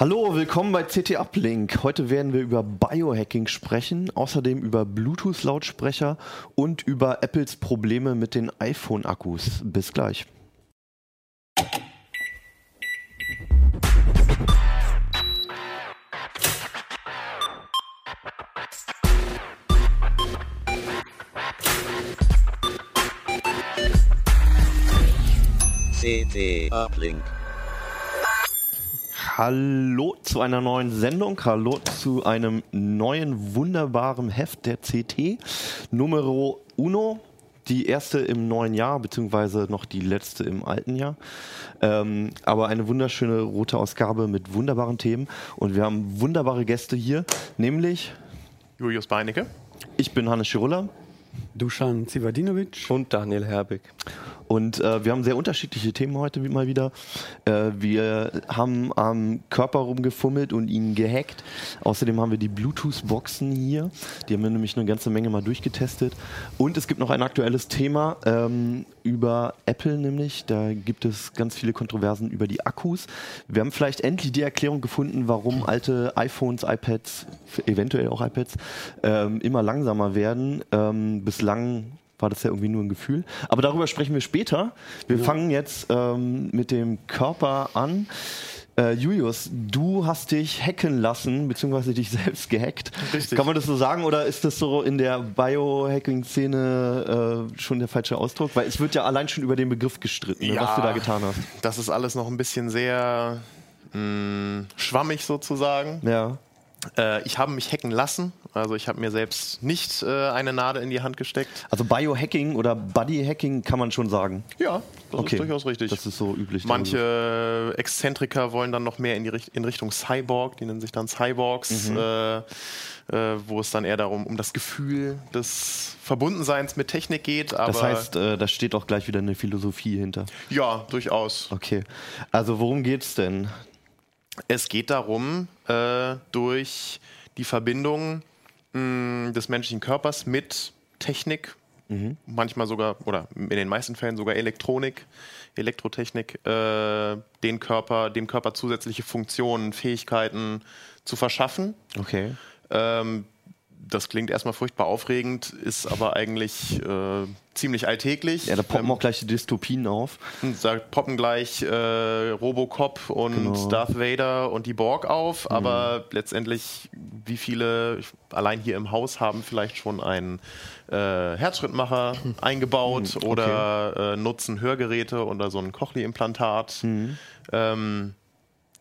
Hallo, willkommen bei CT Uplink. Heute werden wir über Biohacking sprechen, außerdem über Bluetooth-Lautsprecher und über Apples Probleme mit den iPhone-Akkus. Bis gleich. CT Uplink. Hallo zu einer neuen Sendung, hallo zu einem neuen wunderbaren Heft der CT, Numero Uno, die erste im neuen Jahr, beziehungsweise noch die letzte im alten Jahr. Ähm, aber eine wunderschöne rote Ausgabe mit wunderbaren Themen und wir haben wunderbare Gäste hier, nämlich Julius Beinecke. ich bin Hannes Schirulla Dusan Zivadinovic. Und Daniel Herbig. Und äh, wir haben sehr unterschiedliche Themen heute mal wieder. Äh, wir haben am Körper rumgefummelt und ihn gehackt. Außerdem haben wir die Bluetooth-Boxen hier. Die haben wir nämlich eine ganze Menge mal durchgetestet. Und es gibt noch ein aktuelles Thema ähm, über Apple nämlich. Da gibt es ganz viele Kontroversen über die Akkus. Wir haben vielleicht endlich die Erklärung gefunden, warum alte iPhones, iPads, eventuell auch iPads, ähm, immer langsamer werden. Ähm, bislang war das ja irgendwie nur ein Gefühl. Aber darüber sprechen wir später. Wir fangen jetzt ähm, mit dem Körper an. Äh, Julius, du hast dich hacken lassen, beziehungsweise dich selbst gehackt. Richtig. Kann man das so sagen oder ist das so in der Biohacking-Szene äh, schon der falsche Ausdruck? Weil es wird ja allein schon über den Begriff gestritten, ne, was du da getan hast. Das ist alles noch ein bisschen sehr mh, schwammig sozusagen. Ja. Äh, ich habe mich hacken lassen. Also ich habe mir selbst nicht äh, eine Nadel in die Hand gesteckt. Also Biohacking oder Bodyhacking kann man schon sagen. Ja, das Okay. ist durchaus richtig. Das ist so üblich. Manche Exzentriker wollen dann noch mehr in, die Richt in Richtung Cyborg, die nennen sich dann Cyborgs, Mhm. äh, äh, wo es dann eher darum um das Gefühl des Verbundenseins mit Technik geht. Das heißt, äh, da steht auch gleich wieder eine Philosophie hinter. ja, durchaus. Okay. Also worum geht's denn? Es geht darum, äh, durch die Verbindung mh, des menschlichen Körpers mit Technik, manchmal sogar, oder in den meisten Fällen sogar Elektronik, Elektrotechnik, äh, den Körper, dem Körper zusätzliche Funktionen, Fähigkeiten zu verschaffen. Okay. Ähm, das klingt erstmal furchtbar aufregend, ist aber eigentlich äh, ziemlich alltäglich. Ja, da poppen Ähm, auch gleich die Dystopien auf. da poppen gleich äh, Robocop und Genau. Mhm. Darth Vader und die Borg auf, aber letztendlich, wie viele allein hier im Haus haben vielleicht schon einen äh, Herzschrittmacher eingebaut Mhm, oder äh, nutzen Hörgeräte oder so ein Cochlea-Implantat. Mhm. Ähm,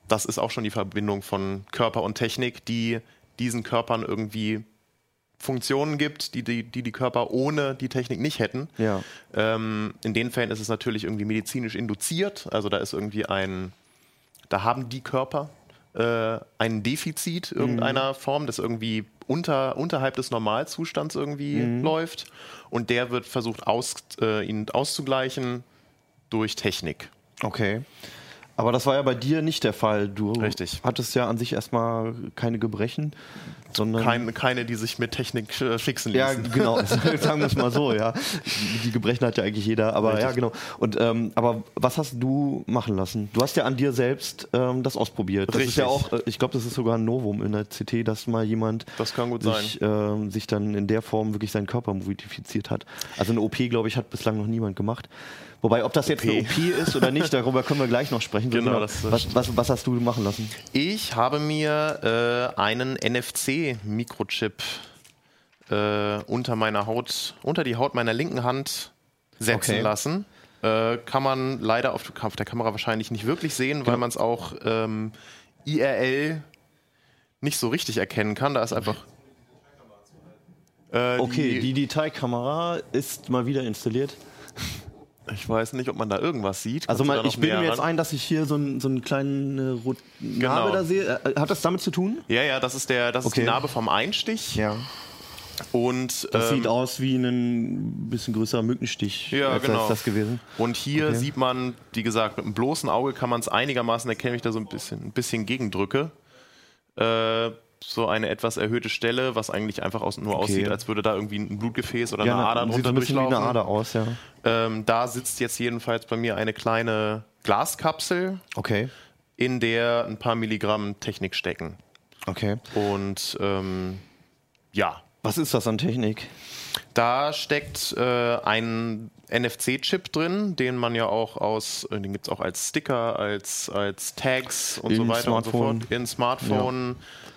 das ist auch schon die Verbindung von Körper und Technik, die diesen Körpern irgendwie Funktionen gibt, die die, die, die Körper ohne die Technik nicht hätten. Ja. Ähm, in den Fällen ist es natürlich irgendwie medizinisch induziert. Also da ist irgendwie ein, da haben die Körper äh, ein Defizit irgendeiner Form, das irgendwie unter, unterhalb des Normalzustands irgendwie läuft. Und der wird versucht, aus, äh, ihn auszugleichen durch Technik. Okay. Aber das war ja bei dir nicht der Fall. Du Richtig. hattest ja an sich erstmal keine Gebrechen, sondern. Keine, keine die sich mit Technik äh, fixen ja, ließen. genau. Sagen wir es mal so, ja. Die, Gebrechen hat ja eigentlich jeder, aber Richtig. ja, genau. Und ähm, aber was hast du machen lassen? Du hast ja an dir selbst ähm, das ausprobiert. Das ist ja Richtig. auch, äh, ich glaube, das ist sogar ein Novum in der CT, dass mal jemand sich, ähm, sich dann in der Form wirklich seinen Körper modifiziert hat. Also eine OP, glaube ich, hat bislang noch niemand gemacht. Wobei, ob das jetzt OP. eine OP ist oder nicht, darüber können wir gleich noch sprechen. Genau, das- das was, was, was hast du machen lassen? Ich habe mir äh, einen NFC-Mikrochip äh, unter meiner Haut, unter die Haut meiner linken Hand setzen Okay. lassen. Äh, kann man leider auf, auf der Kamera wahrscheinlich nicht wirklich sehen, weil man es auch ähm, IRL nicht so richtig erkennen kann. Da ist einfach. Äh, Okay, die Detailkamera ist mal wieder installiert. Ich weiß nicht, ob man da irgendwas sieht. Also Kannst da noch ich bilde mir jetzt ein, dass ich hier so, einen- so einen kleinen äh, roten Genau. Narbe da sehe. Äh, Hat das damit zu tun? Ja, ja, das ist, der, das ist Okay. die Narbe vom Einstich. Ja. Und, Das ähm, sieht aus wie ein bisschen größerer Mückenstich. Ja, genau. Ist das gewesen. Und hier Okay. sieht man, wie gesagt, mit einem bloßen Auge kann man es einigermaßen erkennen, wenn ich da so ein bisschen, ein bisschen gegendrücke. Äh, so eine etwas erhöhte Stelle, was eigentlich einfach aus, nur aussieht, als würde da irgendwie ein Blutgefäß oder eine Ader sieht so drunter ein bisschen wie durchlaufen. eine Ader aus, ja. Ähm, da sitzt jetzt jedenfalls bei mir eine kleine Glaskapsel, Okay. in der ein paar Milligramm Technik stecken. Okay. Und ähm, ja, Was ist das an Technik? da steckt äh, ein NFC-Chip drin, den man ja auch aus, äh, den gibt es auch als Sticker, als, als Tags und In so weiter Smartphone. und so fort. In Smartphone.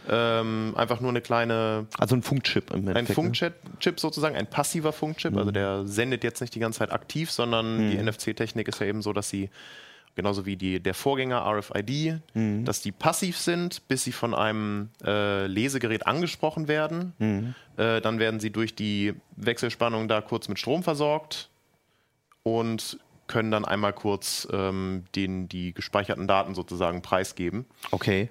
Ähm, einfach nur eine kleine, Also ein Funkchip im ein Endeffekt. ne? Funkchip sozusagen, ein passiver Funkchip. Also der sendet jetzt nicht die ganze Zeit aktiv, sondern die NFC-Technik ist ja eben so, dass sie genauso wie die, der Vorgänger RFID, dass die passiv sind, bis sie von einem äh, Lesegerät angesprochen werden. Äh, dann werden sie durch die Wechselspannung da kurz mit Strom versorgt und können dann einmal kurz ähm, den, die gespeicherten Daten sozusagen preisgeben. Okay.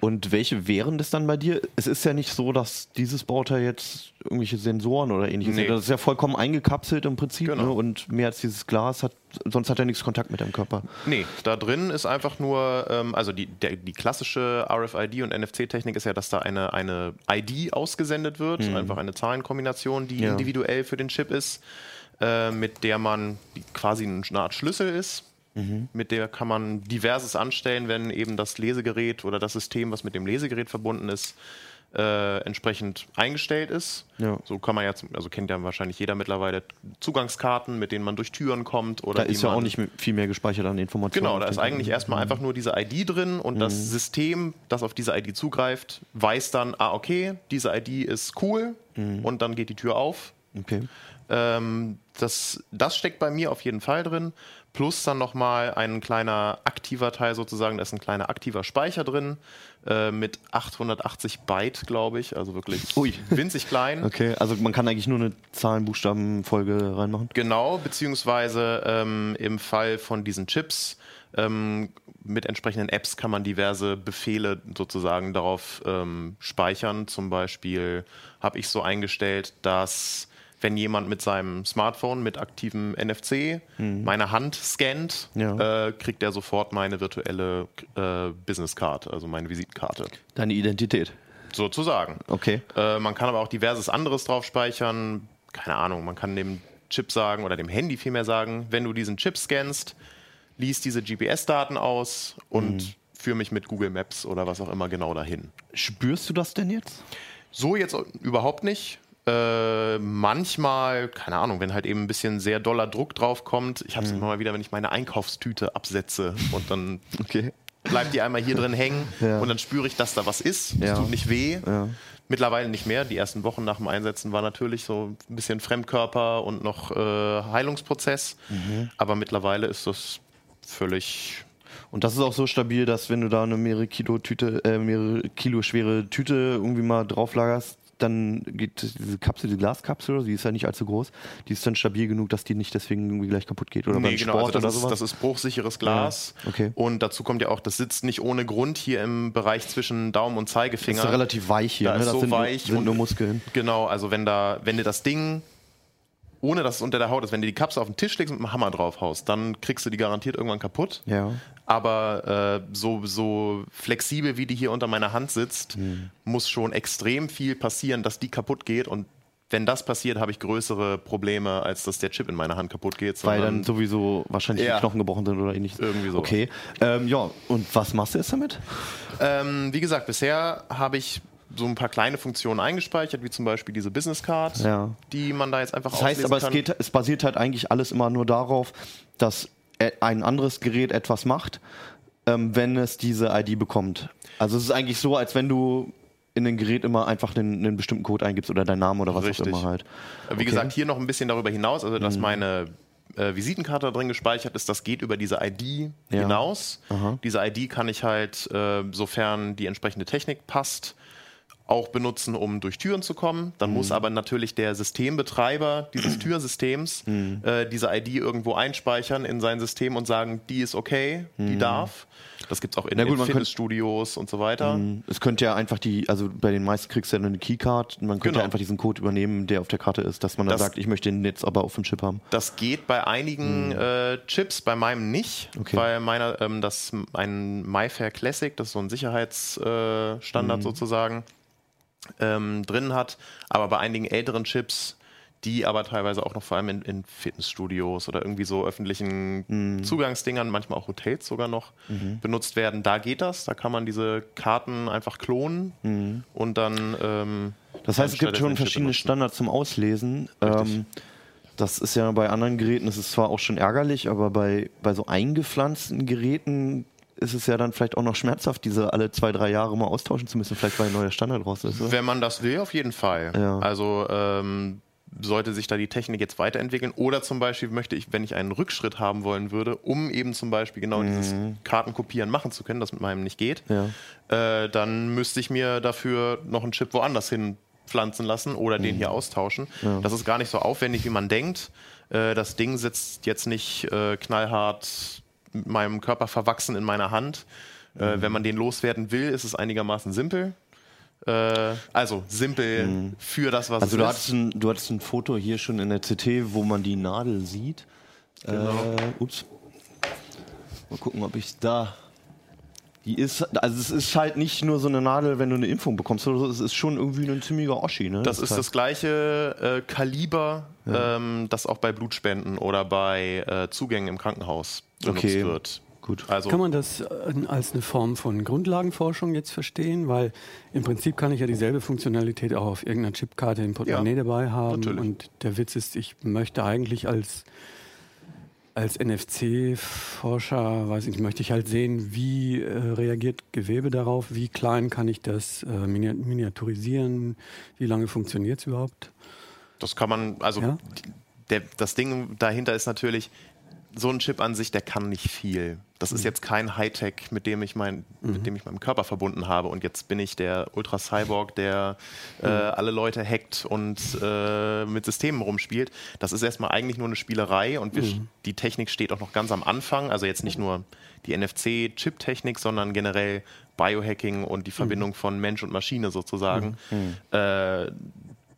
Und welche wären das dann bei dir? Es ist ja nicht so, dass dieses Bauteil jetzt irgendwelche Sensoren oder ähnliches Nee. hat. Das ist ja vollkommen eingekapselt im Prinzip. Genau. Ne? Und mehr als dieses Glas hat, sonst hat er nichts Kontakt mit deinem Körper. Nee, da drin ist einfach nur, ähm, also die, der, die klassische RFID und NFC-Technik ist ja, dass da eine, eine ID ausgesendet wird, einfach eine Zahlenkombination, die Ja. individuell für den Chip ist, äh, mit der man quasi eine Art Schlüssel ist. Mit der kann man diverses anstellen, wenn eben das Lesegerät oder das System, was mit dem Lesegerät verbunden ist, äh, entsprechend eingestellt ist. Ja. So kann man ja, zum- also kennt ja wahrscheinlich jeder mittlerweile Zugangskarten, mit denen man durch Türen kommt oder Da ist ja auch nicht viel mehr gespeichert an Informationen. Genau, da ist eigentlich erstmal einfach nur diese ID drin und das System, das auf diese ID zugreift, weiß dann, ah, okay, diese ID ist cool und dann geht die Tür auf. Okay. Ähm, das, das steckt bei mir auf jeden Fall drin. Plus dann nochmal ein kleiner aktiver Teil sozusagen, da ist ein kleiner aktiver Speicher drin äh, mit 880 Byte, glaube ich. Also wirklich Ui. winzig klein. Okay, also man kann eigentlich nur eine Zahlen-Buchstaben-Folge reinmachen. Genau, beziehungsweise ähm, im Fall von diesen Chips ähm, mit entsprechenden Apps kann man diverse Befehle sozusagen darauf ähm, speichern. Zum Beispiel habe ich so eingestellt, dass wenn jemand mit seinem Smartphone mit aktivem NFC meine Hand scannt, Ja. äh, kriegt er sofort meine virtuelle äh, Business-Card, also meine Visitenkarte. Deine Identität. Sozusagen. Okay. Äh, man kann aber auch diverses anderes drauf speichern. Keine Ahnung, man kann dem Chip sagen oder dem Handy vielmehr sagen, wenn du diesen Chip scannst, lies diese GPS-Daten aus und Mhm. führe mich mit Google Maps oder was auch immer genau dahin. Spürst du das denn jetzt? So jetzt überhaupt nicht. Äh, manchmal, keine Ahnung, wenn halt eben ein bisschen sehr doller Druck drauf kommt. Ich habe es immer mal wieder, wenn ich meine Einkaufstüte absetze und dann Okay. bleibt die einmal hier drin hängen Ja. und dann spüre ich, dass da was ist. Es Ja. tut nicht weh. Ja. Mittlerweile nicht mehr. Die ersten Wochen nach dem Einsetzen war natürlich so ein bisschen Fremdkörper und noch äh, Heilungsprozess. Mhm. Aber mittlerweile ist das völlig. Und das ist auch so stabil, dass wenn du da eine mehrere Kilo Tüte, äh, mehrere Kilo schwere Tüte irgendwie mal drauf lagerst, dann geht diese Kapsel, die Glaskapsel, die ist ja nicht allzu groß, die ist dann stabil genug, dass die nicht deswegen irgendwie gleich kaputt geht. Oder beim Sport also das, oder ist, sowas. das ist bruchsicheres Glas. Ja, okay. Und dazu kommt ja auch, das sitzt nicht ohne Grund hier im Bereich zwischen Daumen und das Zeigefinger. ist relativ weich hier, Da ne? ist das so sind, weich sind und- nur Muskeln. Genau, also wenn da, wenn dir das Ding, ohne dass es unter der Haut ist, wenn du die Kapsel auf den Tisch legst und mit dem Hammer drauf haust, dann kriegst du die garantiert irgendwann kaputt. Ja. Aber äh, so, so flexibel wie die hier unter meiner Hand sitzt, Hm. muss schon extrem viel passieren, dass die kaputt geht. Und wenn das passiert, habe ich größere Probleme, als dass der Chip in meiner Hand kaputt geht. Weil dann sowieso wahrscheinlich Ja. die Knochen gebrochen sind oder ähnliches. Irgendwie sowas. Okay. Ähm, ja, und was machst du jetzt damit? ähm, wie gesagt, bisher habe ich so ein paar kleine Funktionen eingespeichert, wie zum Beispiel diese Business Card, Ja. die man da jetzt einfach Das heißt aber, es, geht, es basiert halt eigentlich alles immer nur darauf, dass ein anderes Gerät etwas macht, ähm, wenn es diese ID bekommt. Also es ist eigentlich so, als wenn du in ein Gerät immer einfach einen, einen bestimmten Code eingibst oder deinen Namen oder was Richtig. auch immer halt. Wie Okay. gesagt, hier noch ein bisschen darüber hinaus, also Mhm. dass meine äh, Visitenkarte drin gespeichert ist, das geht über diese ID Ja. hinaus. Aha. Diese ID kann ich halt, äh, sofern die entsprechende Technik passt, auch benutzen, um durch Türen zu kommen. Dann Mhm. muss aber natürlich der Systembetreiber dieses Türsystems Mhm. äh, diese ID irgendwo einspeichern in sein System und sagen, die ist okay, die darf. Das gibt es auch in, Mhm. Na gut, in Fitnessstudios und so weiter. Es könnte ja einfach die, also bei den meisten kriegst du ja eine Keycard, man könnte Genau. ja einfach diesen Code übernehmen, der auf der Karte ist, dass man dann Das- sagt, ich möchte den jetzt aber auf dem Chip haben. Das geht bei einigen äh, Chips, bei meinem nicht. Okay. weil meiner ähm, das ein MyFair Classic, das ist so ein Sicherheitsstandard äh, sozusagen, ähm, drin hat. Aber bei einigen älteren Chips, die aber teilweise auch noch vor allem in, in Fitnessstudios oder irgendwie so öffentlichen Mhm. Zugangsdingern, manchmal auch Hotels sogar noch benutzt werden. Da geht das, da kann man diese Karten einfach klonen und dann. Ähm, Mhm. Das heißt, es gibt schon verschiedene. Standards zum Auslesen. Ähm, das ist ja bei anderen Geräten, das ist zwar auch schon ärgerlich, aber bei, bei so eingepflanzten Geräten ist es ja dann vielleicht auch noch schmerzhaft, diese alle zwei, drei Jahre mal austauschen zu müssen, vielleicht weil ein neuer Standard raus ist. Oder? Wenn man das will, auf jeden Fall. Ja. Also ähm, sollte sich da die Technik jetzt weiterentwickeln oder zum Beispiel möchte ich, wenn ich einen Rückschritt haben wollen würde, um eben zum Beispiel genau dieses Kartenkopieren machen zu können, das mit meinem nicht geht, Mhm. Ja. äh, dann müsste ich mir dafür noch einen Chip woanders hin pflanzen lassen oder den hier austauschen. Das ist gar nicht so aufwendig, wie man denkt. Äh, das Ding sitzt jetzt nicht äh, knallhart mit meinem Körper verwachsen in meiner Hand. Äh, wenn man den loswerden will, ist es einigermaßen simpel. Äh, also simpel für das, was Also du es hattest, ist. ein, du hattest ein Foto hier schon in der CT, wo man die Nadel sieht. Genau. Äh, ups. Mal gucken, ob ich da. Die ist, also es ist halt nicht nur so eine Nadel, wenn du eine Impfung bekommst, oder so, es ist schon irgendwie ein ziemlicher Oschi, ne? Das ist halt- das gleiche äh, Kaliber, ähm, das auch bei Blutspenden oder bei äh, Zugängen im Krankenhaus benutzt Okay. wird. Gut. Also Kann man das äh, als eine Form von Grundlagenforschung jetzt verstehen? Weil im Prinzip kann ich ja dieselbe Funktionalität auch auf irgendeiner Chipkarte im Portemonnaie Ja, dabei haben. natürlich. Und der Witz ist, ich möchte eigentlich als, als NFC-Forscher, weiß ich möchte ich halt sehen, wie äh, reagiert Gewebe darauf, wie klein kann ich das äh, mini- miniaturisieren, wie lange funktioniert es überhaupt? Das kann man, also Ja? der, das Ding dahinter ist natürlich, so ein Chip an sich, der kann nicht viel. Das Mhm. ist jetzt kein Hightech, mit dem ich mein, mit dem ich meinen Körper verbunden habe. Und jetzt bin ich der Ultra Cyborg, der äh, Mhm. alle Leute hackt und äh, mit Systemen rumspielt. Das ist erstmal eigentlich nur eine Spielerei und wir, Mhm. die Technik steht auch noch ganz am Anfang. Also jetzt nicht nur die NFC-Chip-Technik, sondern generell Biohacking und die Mhm. Verbindung von Mensch und Maschine sozusagen. Äh,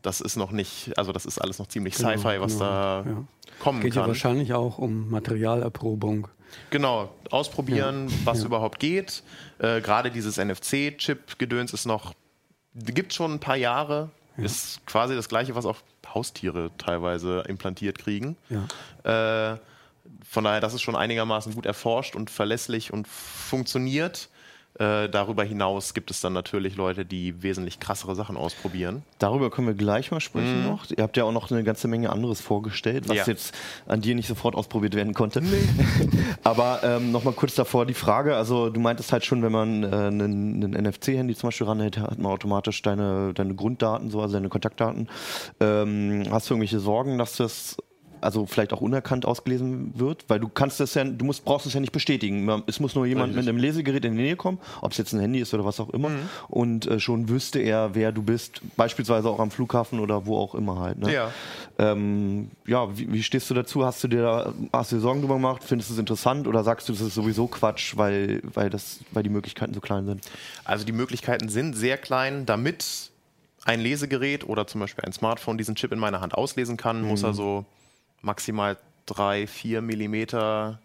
das ist noch nicht, also das ist alles noch ziemlich Genau, Sci-Fi, was genau, da ja. kommen Geht ja kann. wahrscheinlich auch um Materialerprobung. Genau, ausprobieren, was überhaupt geht. Äh, Gerade dieses NFC-Chip-Gedöns ist noch, gibt schon ein paar Jahre. Ist quasi das gleiche, was auch Haustiere teilweise implantiert kriegen. Ja. Äh, von daher, das ist schon einigermaßen gut erforscht und verlässlich und funktioniert. Äh, darüber hinaus gibt es dann natürlich Leute, die wesentlich krassere Sachen ausprobieren. Darüber können wir gleich mal sprechen Mhm. noch. Ihr habt ja auch noch eine ganze Menge anderes vorgestellt, was Ja. jetzt an dir nicht sofort ausprobiert werden konnte. Aber ähm, nochmal kurz davor die Frage, also du meintest halt schon, wenn man äh, einen, einen NFC-Handy zum Beispiel ranhält, hat man automatisch deine, deine Grunddaten, so, also deine Kontaktdaten. Ähm, hast du irgendwelche Sorgen, dass das also vielleicht auch unerkannt ausgelesen wird, weil du kannst das ja, du musst, brauchst es ja nicht bestätigen. Es muss nur jemand Richtig. mit einem Lesegerät in die Nähe kommen, ob es jetzt ein Handy ist oder was auch immer, Mhm. und äh, schon wüsste er, wer du bist, beispielsweise auch am Flughafen oder wo auch immer halt. Ne? Ja. Ähm, ja, wie, wie stehst du dazu? Hast du dir da, hast du dir Sorgen drüber gemacht? Findest du es interessant oder sagst du, das ist sowieso Quatsch, weil, weil, das, weil die Möglichkeiten so klein sind? Also die Möglichkeiten sind sehr klein, damit ein Lesegerät oder zum Beispiel ein Smartphone diesen Chip in meiner Hand auslesen kann, muss er so maximal drei, vier Millimeter,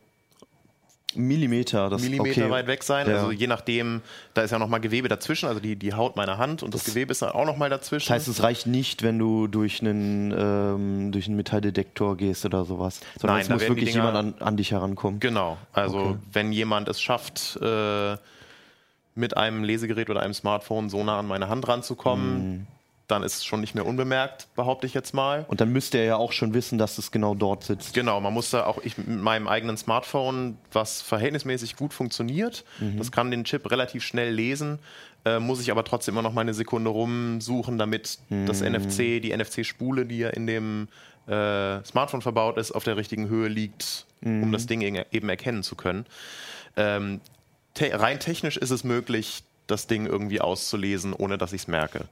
Millimeter, das Millimeter okay. weit weg sein. Ja. Also je nachdem, da ist ja nochmal Gewebe dazwischen, also die, die Haut meiner Hand und das, Gewebe ist dann auch nochmal dazwischen. Das heißt, es reicht nicht, wenn du durch einen, ähm, durch einen Metalldetektor gehst oder sowas. Sondern Nein, es muss wirklich Dinger- jemand an, an dich herankommen. Genau, also Okay. wenn jemand es schafft, äh, mit einem Lesegerät oder einem Smartphone so nah an meine Hand ranzukommen, Mhm. Dann ist es schon nicht mehr unbemerkt, behaupte ich jetzt mal. Und dann müsste er ja auch schon wissen, dass es genau dort sitzt. Genau, man muss da auch ich mit meinem eigenen Smartphone, was verhältnismäßig gut funktioniert, das kann den Chip relativ schnell lesen, äh, muss ich aber trotzdem immer noch mal eine Sekunde rumsuchen, damit das NFC, die NFC-Spule, die ja in dem äh, Smartphone verbaut ist, auf der richtigen Höhe liegt, um das Ding eben erkennen zu können. Ähm, te rein technisch ist es möglich, das Ding irgendwie auszulesen, ohne dass ich es merke.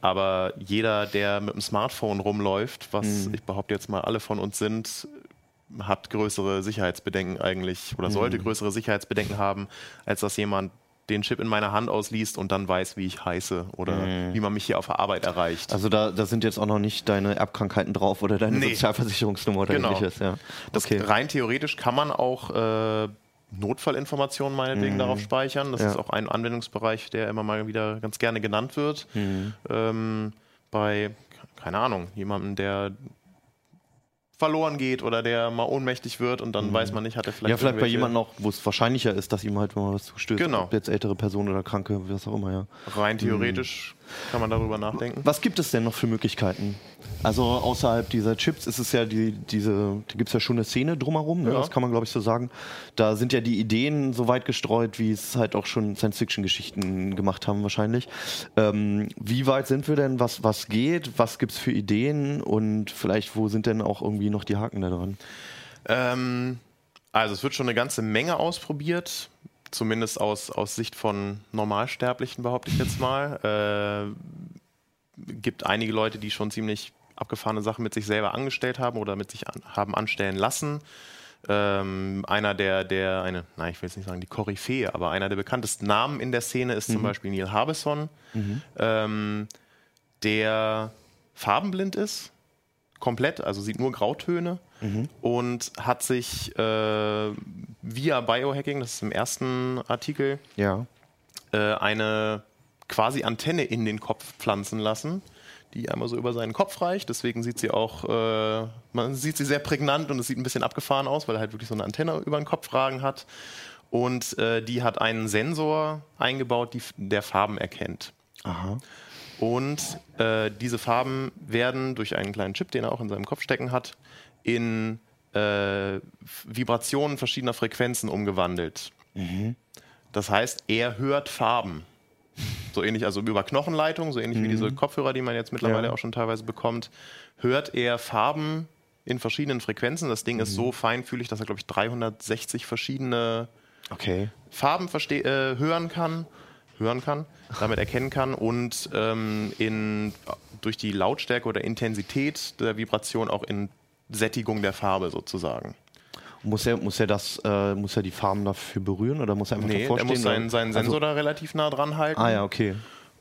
Aber jeder, der mit dem Smartphone rumläuft, was ich behaupte jetzt mal alle von uns sind, hat größere Sicherheitsbedenken eigentlich oder sollte größere Sicherheitsbedenken haben, als dass jemand den Chip in meiner Hand ausliest und dann weiß, wie ich heiße oder wie man mich hier auf der Arbeit erreicht. Also da, da sind jetzt auch noch nicht deine Erbkrankheiten drauf oder deine Nee. Sozialversicherungsnummer oder Genau. ähnliches. Ja. Das Okay. rein theoretisch kann man auch äh, Notfallinformationen meinetwegen darauf speichern. Das Mhm. Ja. ist auch ein Anwendungsbereich, der immer mal wieder ganz gerne genannt wird. Mhm. Ähm, bei, keine Ahnung, jemandem, der verloren geht oder der mal ohnmächtig wird und dann weiß man nicht, hat er vielleicht. Ja, vielleicht bei jemandem auch, wo es wahrscheinlicher ist, dass ihm halt mal was zustößt. Genau. Ob jetzt ältere Person oder Kranke, was auch immer, ja. Rein theoretisch kann man darüber nachdenken. Was gibt es denn noch für Möglichkeiten? Also außerhalb dieser Chips ist es ja die, diese, da gibt es ja schon eine Szene drumherum, ne? Ja. das kann man glaube ich so sagen. Da sind ja die Ideen so weit gestreut, wie es halt auch schon Science-Fiction-Geschichten gemacht haben wahrscheinlich. Ähm, wie weit sind wir denn? Was, was geht? Was gibt es für Ideen? Und vielleicht, wo sind denn auch irgendwie noch die Haken da dran? Ähm, also es wird schon eine ganze Menge ausprobiert, zumindest aus, aus Sicht von Normalsterblichen, behaupte ich jetzt mal. Äh, gibt einige Leute, die schon ziemlich abgefahrene Sachen mit sich selber angestellt haben oder mit sich an, haben anstellen lassen. Ähm, einer der, der, eine, nein, ich will jetzt nicht sagen die Koryphäe, aber einer der bekanntesten Namen in der Szene ist zum Beispiel Neil Harbisson, ähm, der farbenblind ist, komplett, also sieht nur Grautöne und hat sich äh, via Biohacking, das ist im ersten Artikel, Ja. äh, eine quasi Antenne in den Kopf pflanzen lassen, die einmal so über seinen Kopf reicht. Deswegen sieht sie auch, äh, man sieht sie sehr prägnant und es sieht ein bisschen abgefahren aus, weil er halt wirklich so eine Antenne über den Kopf ragen hat. Und äh, die hat einen Sensor eingebaut, die, der Farben erkennt. Aha. Und äh, diese Farben werden durch einen kleinen Chip, den er auch in seinem Kopf stecken hat, in äh, Vibrationen verschiedener Frequenzen umgewandelt. Das heißt, er hört Farben. So ähnlich, also über Knochenleitung, so ähnlich wie diese Kopfhörer, die man jetzt mittlerweile Ja. auch schon teilweise bekommt, hört er Farben in verschiedenen Frequenzen. Das Ding ist so feinfühlig, dass er, glaube ich, 360 verschiedene Okay. Farben äh, hören kann, hören kann, damit erkennen kann und ähm, in, durch die Lautstärke oder Intensität der Vibration auch in Sättigung der Farbe sozusagen. Muss er, muss er das, äh, muss er die Farben dafür berühren oder muss er einfach Nee, davor er muss seinen, seinen Also- Sensor da relativ nah dran halten Ah ja, okay.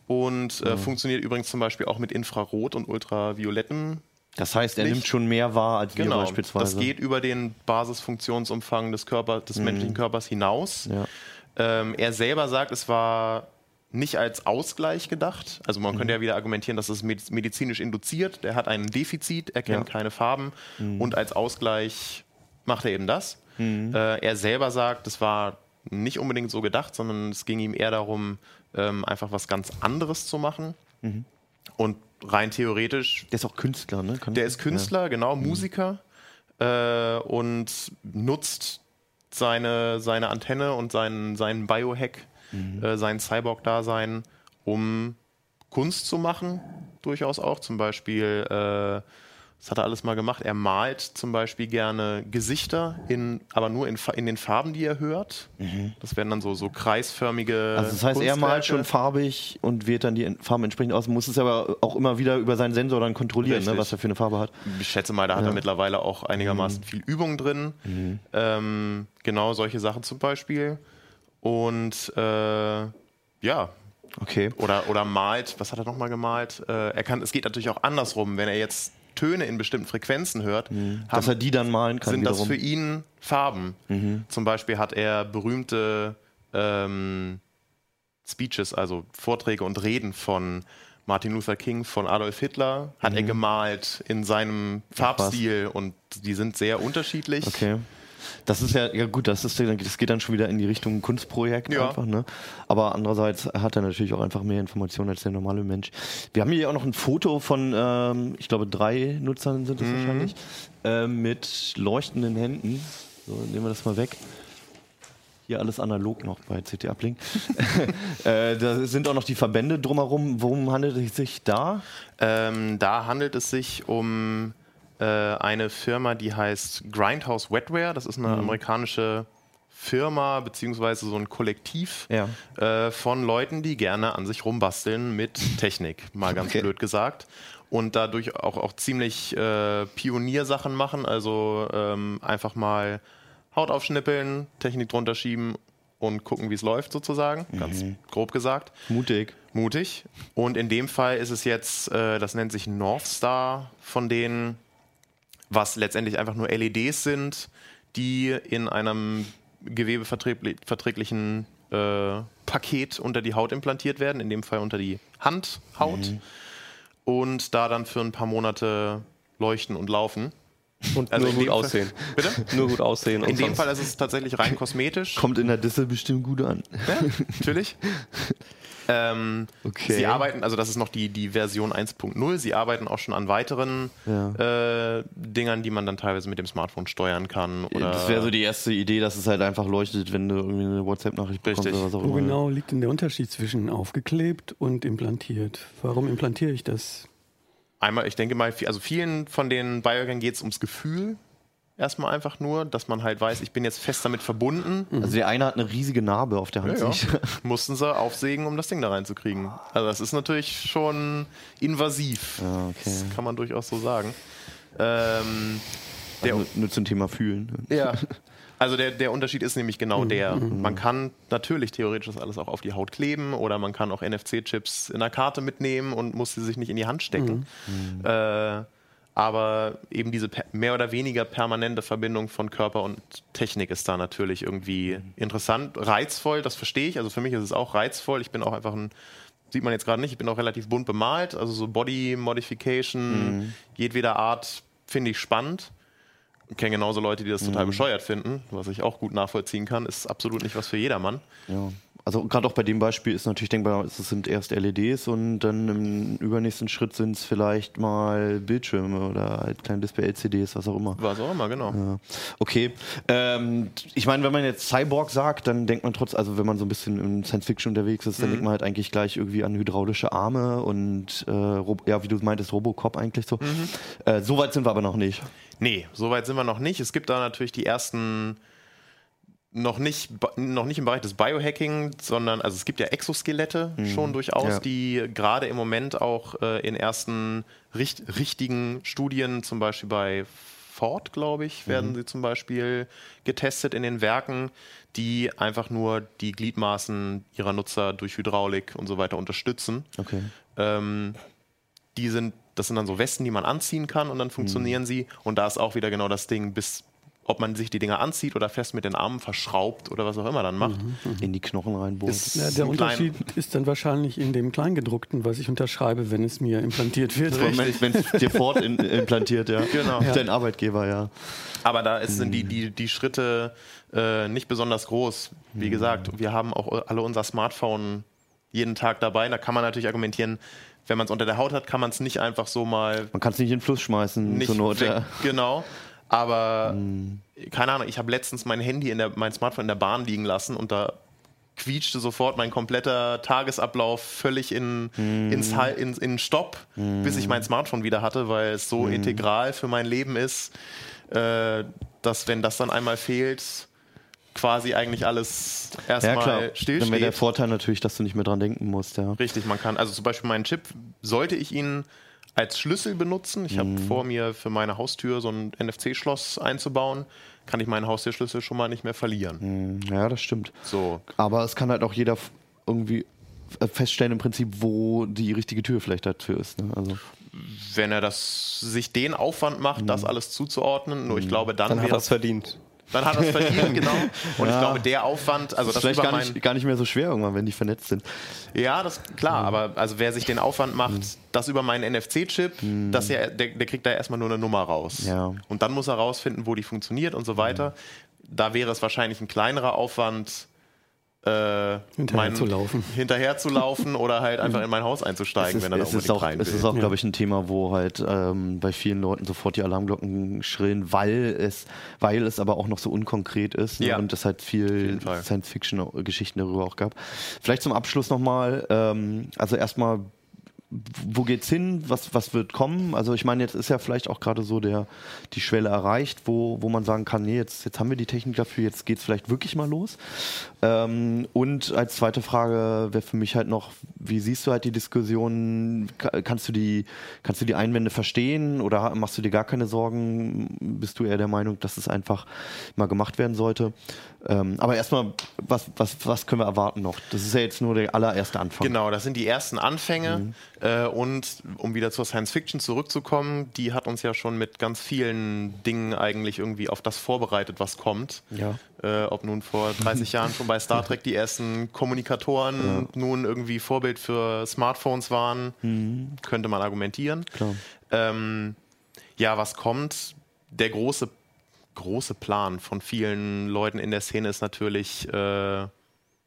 und äh, funktioniert übrigens zum Beispiel auch mit Infrarot und ultravioletten Das heißt, er Licht. nimmt schon mehr wahr als wir Genau, beispielsweise. das geht über den Basisfunktionsumfang des, Körper, des menschlichen Körpers hinaus. Ja. Ähm, er selber sagt, es war nicht als Ausgleich gedacht. Also man könnte ja wieder argumentieren, dass es mediz- medizinisch induziert. Der hat ein Defizit, er kennt Ja. keine Farben und als Ausgleich macht er eben das. Äh, er selber sagt, es war nicht unbedingt so gedacht, sondern es ging ihm eher darum, ähm, einfach was ganz anderes zu machen. Und rein theoretisch Der ist auch Künstler, ne? Kann der ist Künstler, genau, Musiker äh, und nutzt seine, seine Antenne und seinen, seinen Biohack, äh, sein Cyborg-Dasein, um Kunst zu machen, durchaus auch. Zum Beispiel, äh, das hat er alles mal gemacht. Er malt zum Beispiel gerne Gesichter, in, aber nur in, in den Farben, die er hört. Das werden dann so, so kreisförmige. Also das heißt, er malt schon farbig und wählt dann die Farben entsprechend aus, muss es aber auch immer wieder über seinen Sensor dann kontrollieren, ne, was er für eine Farbe hat. Ich schätze mal, da hat er mittlerweile auch einigermaßen viel Übung drin. Ähm, genau solche Sachen zum Beispiel. Und äh, ja, Okay. oder, oder malt, was hat er nochmal gemalt? Äh, er kann, es geht natürlich auch andersrum, wenn er jetzt Töne in bestimmten Frequenzen hört, Dass er die dann malen kann sind das wiederum. für ihn Farben. Zum Beispiel hat er berühmte ähm, Speeches, also Vorträge und Reden von Martin Luther King, von Adolf Hitler, hat er gemalt in seinem Farbstil und die sind sehr unterschiedlich. Okay. Das ist ja, ja gut, das, ist, das geht dann schon wieder in die Richtung Kunstprojekt Ja. einfach, ne? Aber andererseits hat er natürlich auch einfach mehr Informationen als der normale Mensch. Wir haben hier auch noch ein Foto von, ähm, ich glaube, drei Nutzern sind es Mhm. wahrscheinlich, äh, mit leuchtenden Händen. So, nehmen wir das mal weg. Hier alles analog noch bei CT Uplink. äh, da sind auch noch die Verbände drumherum. Worum handelt es sich da? Ähm, da handelt es sich um äh, eine Firma, die heißt Grindhouse Wetware. Das ist Mhm. eine amerikanische Firma beziehungsweise so ein Kollektiv Ja. äh, von Leuten, die gerne an sich rumbasteln mit Technik, mal ganz Okay. blöd gesagt. Und dadurch auch, auch ziemlich äh, Pioniersachen machen, also ähm, einfach mal Haut aufschnippeln, Technik drunter schieben und gucken, wie es läuft sozusagen, ganz grob gesagt Mutig. mutig. Und in dem Fall ist es jetzt, äh, das nennt sich North Star von denen, was letztendlich einfach nur LEDs sind, die in einem gewebeverträglichen äh, Paket unter die Haut implantiert werden, in dem Fall unter die Handhaut. Und da dann für ein paar Monate leuchten und laufen. Und Also nur in gut dem Fall- aussehen. Bitte? Nur gut aussehen. In und dem sonst- Fall ist es tatsächlich rein kosmetisch. Kommt in der Disse bestimmt gut an. Ja, natürlich. Ähm, Okay. Sie arbeiten, also das ist noch die, die Version 1.0, sie arbeiten auch schon an weiteren äh, Dingern, die man dann teilweise mit dem Smartphone steuern kann. Oder das wäre so die erste Idee, dass es halt einfach leuchtet, wenn du irgendwie eine WhatsApp-Nachricht bekommst Richtig. oder was auch Wo immer. genau liegt denn der Unterschied zwischen aufgeklebt und implantiert? Warum implantiere ich das? Einmal, ich denke mal, also vielen von den Biohackern geht es ums Gefühl. Erstmal einfach nur, dass man halt weiß, ich bin jetzt fest damit verbunden. Also der eine hat eine riesige Narbe auf der Hand. Ja, ja. Mussten sie aufsägen, um das Ding da reinzukriegen. Also das ist natürlich schon invasiv. Ja, okay. Das kann man durchaus so sagen. Ähm, Also nur, zum Thema Fühlen. ja. Also der, der Unterschied ist nämlich genau der. Man kann natürlich theoretisch das alles auch auf die Haut kleben oder man kann auch NFC-Chips in der Karte mitnehmen und muss sie sich nicht in die Hand stecken. Äh, aber eben diese mehr oder weniger permanente Verbindung von Körper und Technik ist da natürlich irgendwie interessant, reizvoll, das verstehe ich. Also für mich ist es auch reizvoll. Ich bin auch einfach ein, sieht man jetzt gerade nicht, ich bin auch relativ bunt bemalt. Also so Body Modification jedweder Art finde ich spannend. Ich kenne genauso Leute, die das total bescheuert finden, was ich auch gut nachvollziehen kann. Ist absolut nicht was für jedermann. Ja. Also gerade auch bei dem Beispiel ist natürlich denkbar, es sind erst LEDs und dann im übernächsten Schritt sind es vielleicht mal Bildschirme oder halt kleine Display-LCDs, was auch immer. Was auch immer, genau. Ja. Okay. Ähm, ich meine, wenn man jetzt Cyborg sagt, dann denkt man trotz, also wenn man so ein bisschen im Science Fiction unterwegs ist, dann denkt man halt eigentlich gleich irgendwie an hydraulische Arme und äh, ja, wie du meintest, Robocop eigentlich so. Äh, so weit sind wir aber noch nicht. Nee, so weit sind wir noch nicht. Es gibt da natürlich die ersten noch nicht, noch nicht im Bereich des Biohacking, sondern also es gibt ja Exoskelette schon durchaus, Ja. die gerade im Moment auch äh, in ersten richt richtigen Studien, zum Beispiel bei Ford, glaube ich, werden sie zum Beispiel getestet in den Werken, die einfach nur die Gliedmaßen ihrer Nutzer durch Hydraulik und so weiter unterstützen. Okay. Ähm, die sind, das sind dann so Westen, die man anziehen kann und dann funktionieren sie. Und da ist auch wieder genau das Ding, bis ob man sich die Dinger anzieht oder fest mit den Armen verschraubt oder was auch immer dann macht. In die Knochen reinbohrt. Ist Ja, der Unterschied ist dann wahrscheinlich in dem Kleingedruckten, was ich unterschreibe, wenn es mir implantiert wird. Wenn es dir Ford in, implantiert, ja. Genau. Dein Arbeitgeber, ja. Aber da ist, sind die, die, die Schritte äh, nicht besonders groß. Wie gesagt, wir haben auch alle unser Smartphone jeden Tag dabei. Da kann man natürlich argumentieren, wenn man es unter der Haut hat, kann man es nicht einfach so mal Man kann es nicht in den Fluss schmeißen, nicht zur Not. weg, Ja. genau. Aber keine Ahnung, ich habe letztens mein Handy in der, mein Smartphone in der Bahn liegen lassen und da quietschte sofort mein kompletter Tagesablauf völlig in, ins, Hal- in, in Stopp, bis ich mein Smartphone wieder hatte, weil es so integral für mein Leben ist, äh, dass wenn das dann einmal fehlt, quasi eigentlich alles Ja, klar. erstmal Dann wäre der stillsteht. Vorteil natürlich, dass du nicht mehr dran denken musst, ja. Richtig, man kann, also zum Beispiel meinen Chip, sollte ich ihn als Schlüssel benutzen, ich habe vor mir für meine Haustür so ein NFC-Schloss einzubauen, kann ich meinen Haustürschlüssel schon mal nicht mehr verlieren. Ja, das stimmt. So, Aber es kann halt auch jeder irgendwie feststellen im Prinzip, wo die richtige Tür vielleicht dafür ist. Ne? Also, wenn er das, sich den Aufwand macht, das alles zuzuordnen, nur ich glaube, dann, Dann hat er es verdient. Dann hat er es verdient, genau. Und ich Ja. glaube, der Aufwand, also das ist vielleicht über gar mein, nicht, gar nicht mehr so schwer irgendwann, wenn die vernetzt sind. Ja, das klar, aber also wer sich den Aufwand macht, das über meinen NFC-Chip, das ja, der, der kriegt da erstmal nur eine Nummer raus. Ja. Und dann muss er rausfinden, wo die funktioniert und so weiter. Da wäre es wahrscheinlich ein kleinerer Aufwand, äh, Hinterher zu laufen. hinterher zu laufen oder halt einfach in mein Haus einzusteigen, es ist, wenn er da es ist unbedingt auch, rein es will. ist auch glaube ich, ein Thema, wo halt ähm, bei vielen Leuten sofort die Alarmglocken schrillen, weil es, weil es aber auch noch so unkonkret ist ne? Ja. und es halt viel. Science-Fiction-Geschichten darüber auch gab. Vielleicht zum Abschluss nochmal, ähm, also erstmal wo geht's hin? Was, was wird kommen? Also ich meine, jetzt ist ja vielleicht auch gerade so der, die Schwelle erreicht, wo, wo man sagen kann, nee, jetzt, jetzt haben wir die Technik dafür, jetzt geht's vielleicht wirklich mal los. Ähm, und als zweite Frage wäre für mich halt noch, wie siehst du halt die Diskussion? Ka- Kannst du die, kannst du die Einwände verstehen oder machst du dir gar keine Sorgen? Bist du eher der Meinung, dass es einfach mal gemacht werden sollte? Ähm, aber erstmal, was, was, was können wir erwarten noch? Das ist ja jetzt nur der allererste Anfang. Genau, das sind die ersten Anfänge. Äh, und um wieder zur Science Fiction zurückzukommen, die hat uns ja schon mit ganz vielen Dingen eigentlich irgendwie auf das vorbereitet, was kommt. Ja. Äh, ob nun vor 30 Jahren schon bei Star Trek die ersten Kommunikatoren nun irgendwie Vorbild für Smartphones waren, könnte man argumentieren. Ähm, ja, was kommt? der große, große Plan von vielen Leuten in der Szene ist natürlich äh,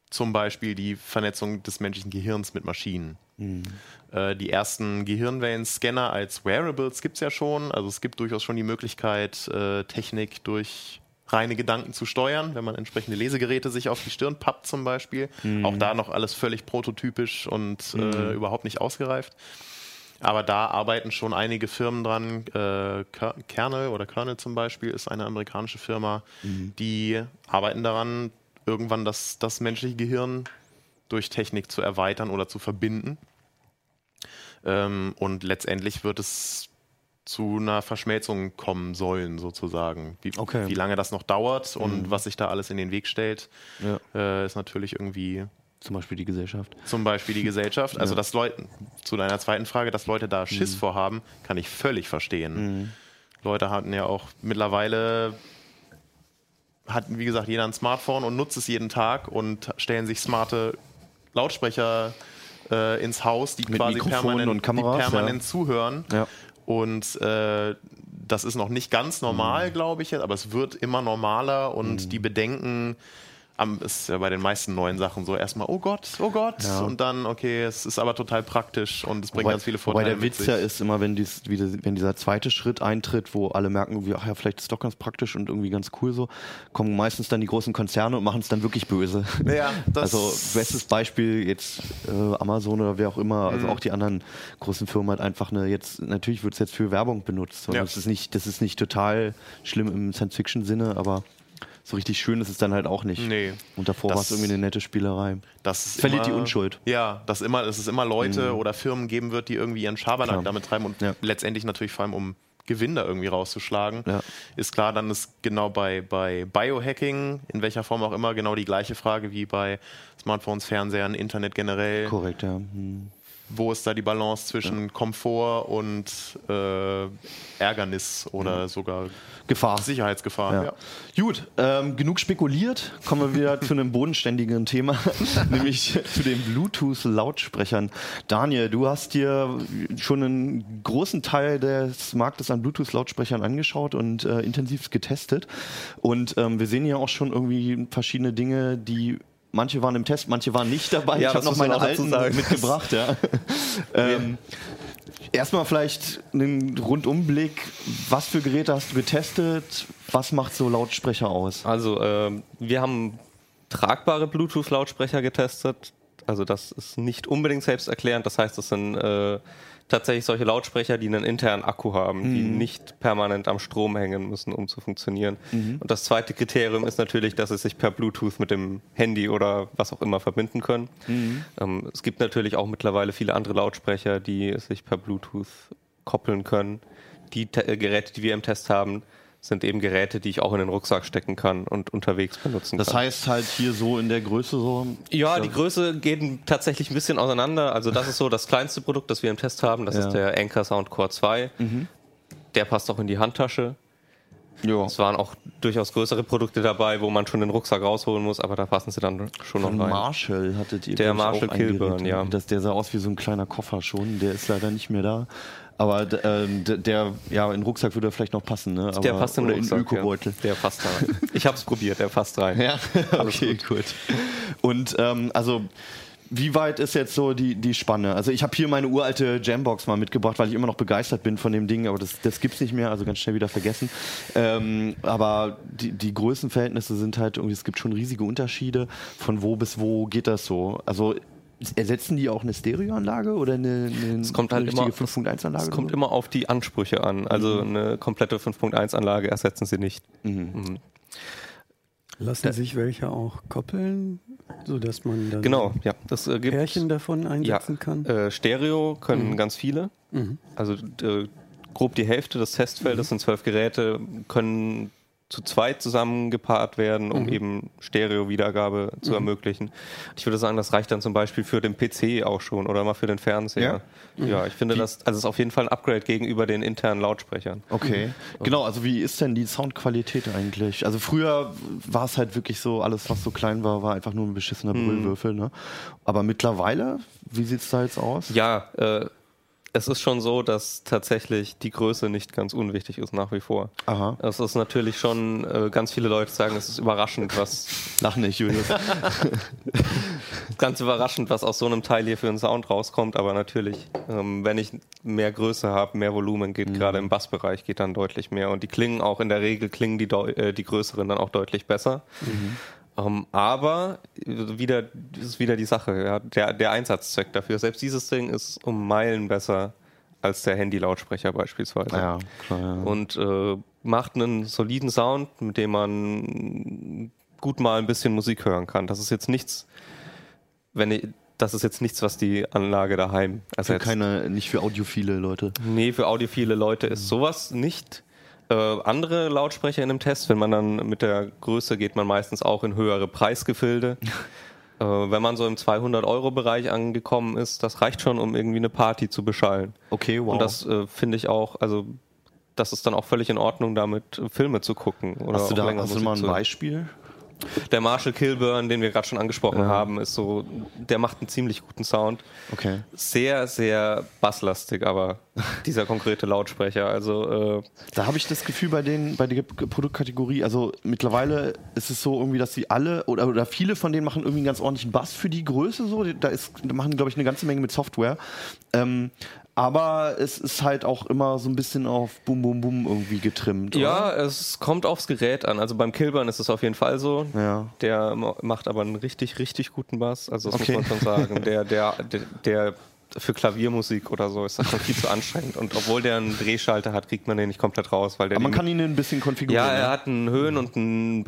zum Beispiel die Vernetzung des menschlichen Gehirns mit Maschinen. Mhm. Äh, die ersten Gehirnwellen-Scanner als Wearables gibt es ja schon. Also es gibt durchaus schon die Möglichkeit, äh, Technik durch reine Gedanken zu steuern, wenn man entsprechende Lesegeräte sich auf die Stirn pappt zum Beispiel. Mhm. Auch da noch alles völlig prototypisch und äh, mhm. überhaupt nicht ausgereift. Aber da arbeiten schon einige Firmen dran. Äh, Kernel oder Kernel zum Beispiel ist eine amerikanische Firma, mhm. die arbeiten daran, irgendwann das, das menschliche Gehirn durch Technik zu erweitern oder zu verbinden. Ähm, und letztendlich wird es zu einer Verschmelzung kommen sollen, sozusagen. Wie, okay. wie lange das noch dauert und mhm. was sich da alles in den Weg stellt, ja. äh, ist natürlich irgendwie. Zum Beispiel die Gesellschaft. Zum Beispiel die Gesellschaft. Also, ja. dass Leute, zu deiner zweiten Frage, dass Leute da Schiss mhm. vorhaben, kann ich völlig verstehen. Mhm. Leute hatten ja auch mittlerweile hat, wie gesagt, jeder ein Smartphone und nutzt es jeden Tag und stellen sich smarte Lautsprecher äh, ins Haus, die Mit quasi permanent, Kameras, die permanent ja. zuhören. Ja. Und äh, das ist noch nicht ganz normal, mhm. glaube ich, aber es wird immer normaler und mhm. die Bedenken am, ist ja bei den meisten neuen Sachen so erstmal, oh Gott, oh Gott, ja. und dann, okay, es ist aber total praktisch und es bringt wobei, ganz viele Vorteile. Wobei der Witz ja ist immer, wenn, dies, wenn dieser zweite Schritt eintritt, wo alle merken, irgendwie, ach ja, vielleicht ist es doch ganz praktisch und irgendwie ganz cool so, kommen meistens dann die großen Konzerne und machen es dann wirklich böse. Ja, also bestes Beispiel jetzt äh, Amazon oder wer auch immer, also mhm. auch die anderen großen Firmen hat einfach eine, jetzt, natürlich wird es jetzt für Werbung benutzt. Und ja. das ist nicht, das ist nicht total schlimm im Science-Fiction-Sinne, aber so richtig schön ist es dann halt auch nicht. Nee. Und davor war es irgendwie eine nette Spielerei. Das Verliert immer, die Unschuld. Ja, dass, immer, dass es immer Leute mhm. oder Firmen geben wird, die irgendwie ihren Schabernack klar. damit treiben und ja. letztendlich natürlich vor allem um Gewinn da irgendwie rauszuschlagen. Ja. Ist klar, dann ist genau bei, bei Biohacking, in welcher Form auch immer, genau die gleiche Frage wie bei Smartphones, Fernsehern, Internet generell. Korrekt, ja. Mhm wo ist da die Balance zwischen ja. Komfort und äh, Ärgernis oder mhm. sogar Gefahr. Sicherheitsgefahr. Ja. Ja. Gut, ähm, genug spekuliert. Kommen wir wieder zu einem bodenständigen Thema, nämlich zu den Bluetooth-Lautsprechern. Daniel, du hast dir schon einen großen Teil des Marktes an Bluetooth-Lautsprechern angeschaut und äh, intensiv getestet. Und ähm, wir sehen ja auch schon irgendwie verschiedene Dinge, die manche waren im Test, manche waren nicht dabei. Ja, ich habe noch meine alten mitgebracht. Ja. ähm, erstmal vielleicht einen Rundumblick. Was für Geräte hast du getestet? Was macht so Lautsprecher aus? Also, äh, wir haben tragbare Bluetooth-Lautsprecher getestet. Also, das ist nicht unbedingt selbsterklärend. Das heißt, das sind äh, tatsächlich solche Lautsprecher, die einen internen Akku haben, mhm. die nicht permanent am Strom hängen müssen, um zu funktionieren. Mhm. Und das zweite Kriterium ist natürlich, dass sie sich per Bluetooth mit dem Handy oder was auch immer verbinden können. Mhm. Ähm, es gibt natürlich auch mittlerweile viele andere Lautsprecher, die sich per Bluetooth koppeln können. Die Te äh, Geräte, die wir im Test haben, sind eben Geräte, die ich auch in den Rucksack stecken kann und unterwegs benutzen das kann. Das heißt halt hier so in der Größe so? Ja, die Größe geht tatsächlich ein bisschen auseinander. Also das ist so das kleinste Produkt, das wir im Test haben. Das ja. ist der Anker Sound Core 2. Mhm. Der passt auch in die Handtasche. Jo. Es waren auch durchaus größere Produkte dabei, wo man schon den Rucksack rausholen muss, aber da passen sie dann schon noch rein. Marshall hattet ihr Der Marshall Kilburn, ja. Das, der sah aus wie so ein kleiner Koffer schon. Der ist leider nicht mehr da. Aber äh, der, ja, in den Rucksack würde er vielleicht noch passen, ne? Aber, der passt in den Rucksack. In Ökobeutel. Ja. Der passt da rein. Ich habe es probiert, der passt rein. Ja, okay, gut. gut. Und ähm, also wie weit ist jetzt so die, die Spanne? Also ich habe hier meine uralte Jambox mal mitgebracht, weil ich immer noch begeistert bin von dem Ding, aber das, das es nicht mehr, also ganz schnell wieder vergessen. Ähm, aber die, die Größenverhältnisse sind halt irgendwie, es gibt schon riesige Unterschiede. Von wo bis wo geht das so? Also Ersetzen die auch eine Stereoanlage oder eine, eine es kommt halt immer, 5.1-Anlage? Es kommt immer auf die Ansprüche an. Also mhm. eine komplette 5.1-Anlage ersetzen sie nicht. Mhm. Mhm. Lassen da, sich welche auch koppeln, sodass man dann genau, ja, das, äh, Pärchen davon einsetzen ja, kann? Äh, Stereo können mhm. ganz viele. Mhm. Also äh, grob die Hälfte des Testfeldes mhm. sind zwölf Geräte, können zu zweit zusammengepaart werden, um mhm. eben Stereo-Wiedergabe zu mhm. ermöglichen. Ich würde sagen, das reicht dann zum Beispiel für den PC auch schon oder mal für den Fernseher. Ja, mhm. ja ich finde, wie? das also ist auf jeden Fall ein Upgrade gegenüber den internen Lautsprechern. Okay, genau. Also wie ist denn die Soundqualität eigentlich? Also früher war es halt wirklich so, alles was so klein war, war einfach nur ein beschissener mhm. Brüllwürfel. Ne? Aber mittlerweile, wie sieht es da jetzt aus? Ja, äh, es ist schon so, dass tatsächlich die Größe nicht ganz unwichtig ist nach wie vor. Aha. Es ist natürlich schon, äh, ganz viele Leute sagen, es ist überraschend, was, Lach nicht, Julius. ganz überraschend, was aus so einem Teil hier für einen Sound rauskommt, aber natürlich, ähm, wenn ich mehr Größe habe, mehr Volumen geht, gerade im Bassbereich geht dann deutlich mehr und die klingen auch in der Regel, klingen die, äh, die größeren dann auch deutlich besser. Ähm, aber äh, wieder das ist wieder die Sache, ja, der, der Einsatzzweck dafür. Selbst dieses Ding ist um Meilen besser als der Handy-Lautsprecher beispielsweise. ja, klar. Ja. Und äh, macht einen soliden Sound, mit dem man gut mal ein bisschen Musik hören kann. Das ist jetzt nichts, wenn ich, das ist jetzt nichts, was die Anlage daheim Für ersetzt. keine, nicht für audiophile Leute. Nee, für audiophile Leute ist sowas nicht. Äh, andere Lautsprecher in einem Test, wenn man dann mit der Größe geht man meistens auch in höhere Preisgefilde. äh, wenn man so im 200-Euro-Bereich angekommen ist, das reicht schon, um irgendwie eine Party zu beschallen. Okay, wow. Und das äh, finde ich auch, also das ist dann auch völlig in Ordnung, damit äh, Filme zu gucken. Oder hast du da hast du mal ein. Beispiel? Der Marshall Kilburn, den wir gerade schon angesprochen haben, ist so, der macht einen ziemlich guten Sound. Okay. Sehr, sehr basslastig, aber dieser konkrete Lautsprecher. Also äh, Da habe ich das Gefühl bei den bei der Produktkategorie, also mittlerweile ist es so irgendwie, dass sie alle oder, oder viele von denen machen irgendwie einen ganz ordentlichen Bass für die Größe so. Da ist da machen glaube ich eine ganze Menge mit Software. Ähm, aber es ist halt auch immer so ein bisschen auf Bum Bum Bum irgendwie getrimmt. ja, Oder? es kommt aufs Gerät an. Also beim Kilburn ist es auf jeden Fall so. Ja. Der ma- macht aber einen richtig, richtig guten Bass. Also das Okay. muss man schon sagen. Der, der, der, der für Klaviermusik oder so ist das schon viel zu anstrengend. Und obwohl der einen Drehschalter hat, kriegt man den nicht komplett raus, weil der Aber man kann ihn ein bisschen konfigurieren. Ja, er ne? hat einen Höhen- und einen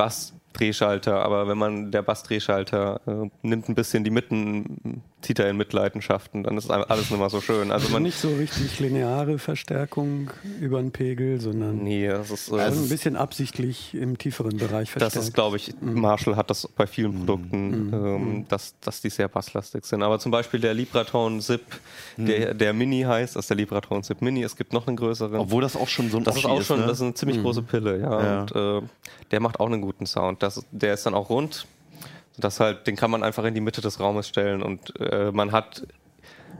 Bassdrehschalter, aber wenn man der Bassdrehschalter äh, nimmt ein bisschen die Mitten, zieht er in Mitleidenschaften, dann ist alles nicht mehr so schön. Also man nicht so richtig lineare Verstärkung über den Pegel, sondern Nee, das ist, äh, also ein bisschen absichtlich im tieferen Bereich das verstärkt. ist, glaube ich, Marshall hat das bei vielen Produkten, ähm, dass, dass die sehr basslastig sind. Aber zum Beispiel der Libratone Zip, der, der Mini heißt, das ist der Libratone Zip Mini. Es gibt noch einen größeren. Obwohl das auch schon so ein Das ist auch schon, ne? das ist eine ziemlich große Pille, ja. Ja. Und äh, der macht auch einen guten Sound. Das, der ist dann auch rund. Das halt, den kann man einfach in die Mitte des Raumes stellen und äh, man hat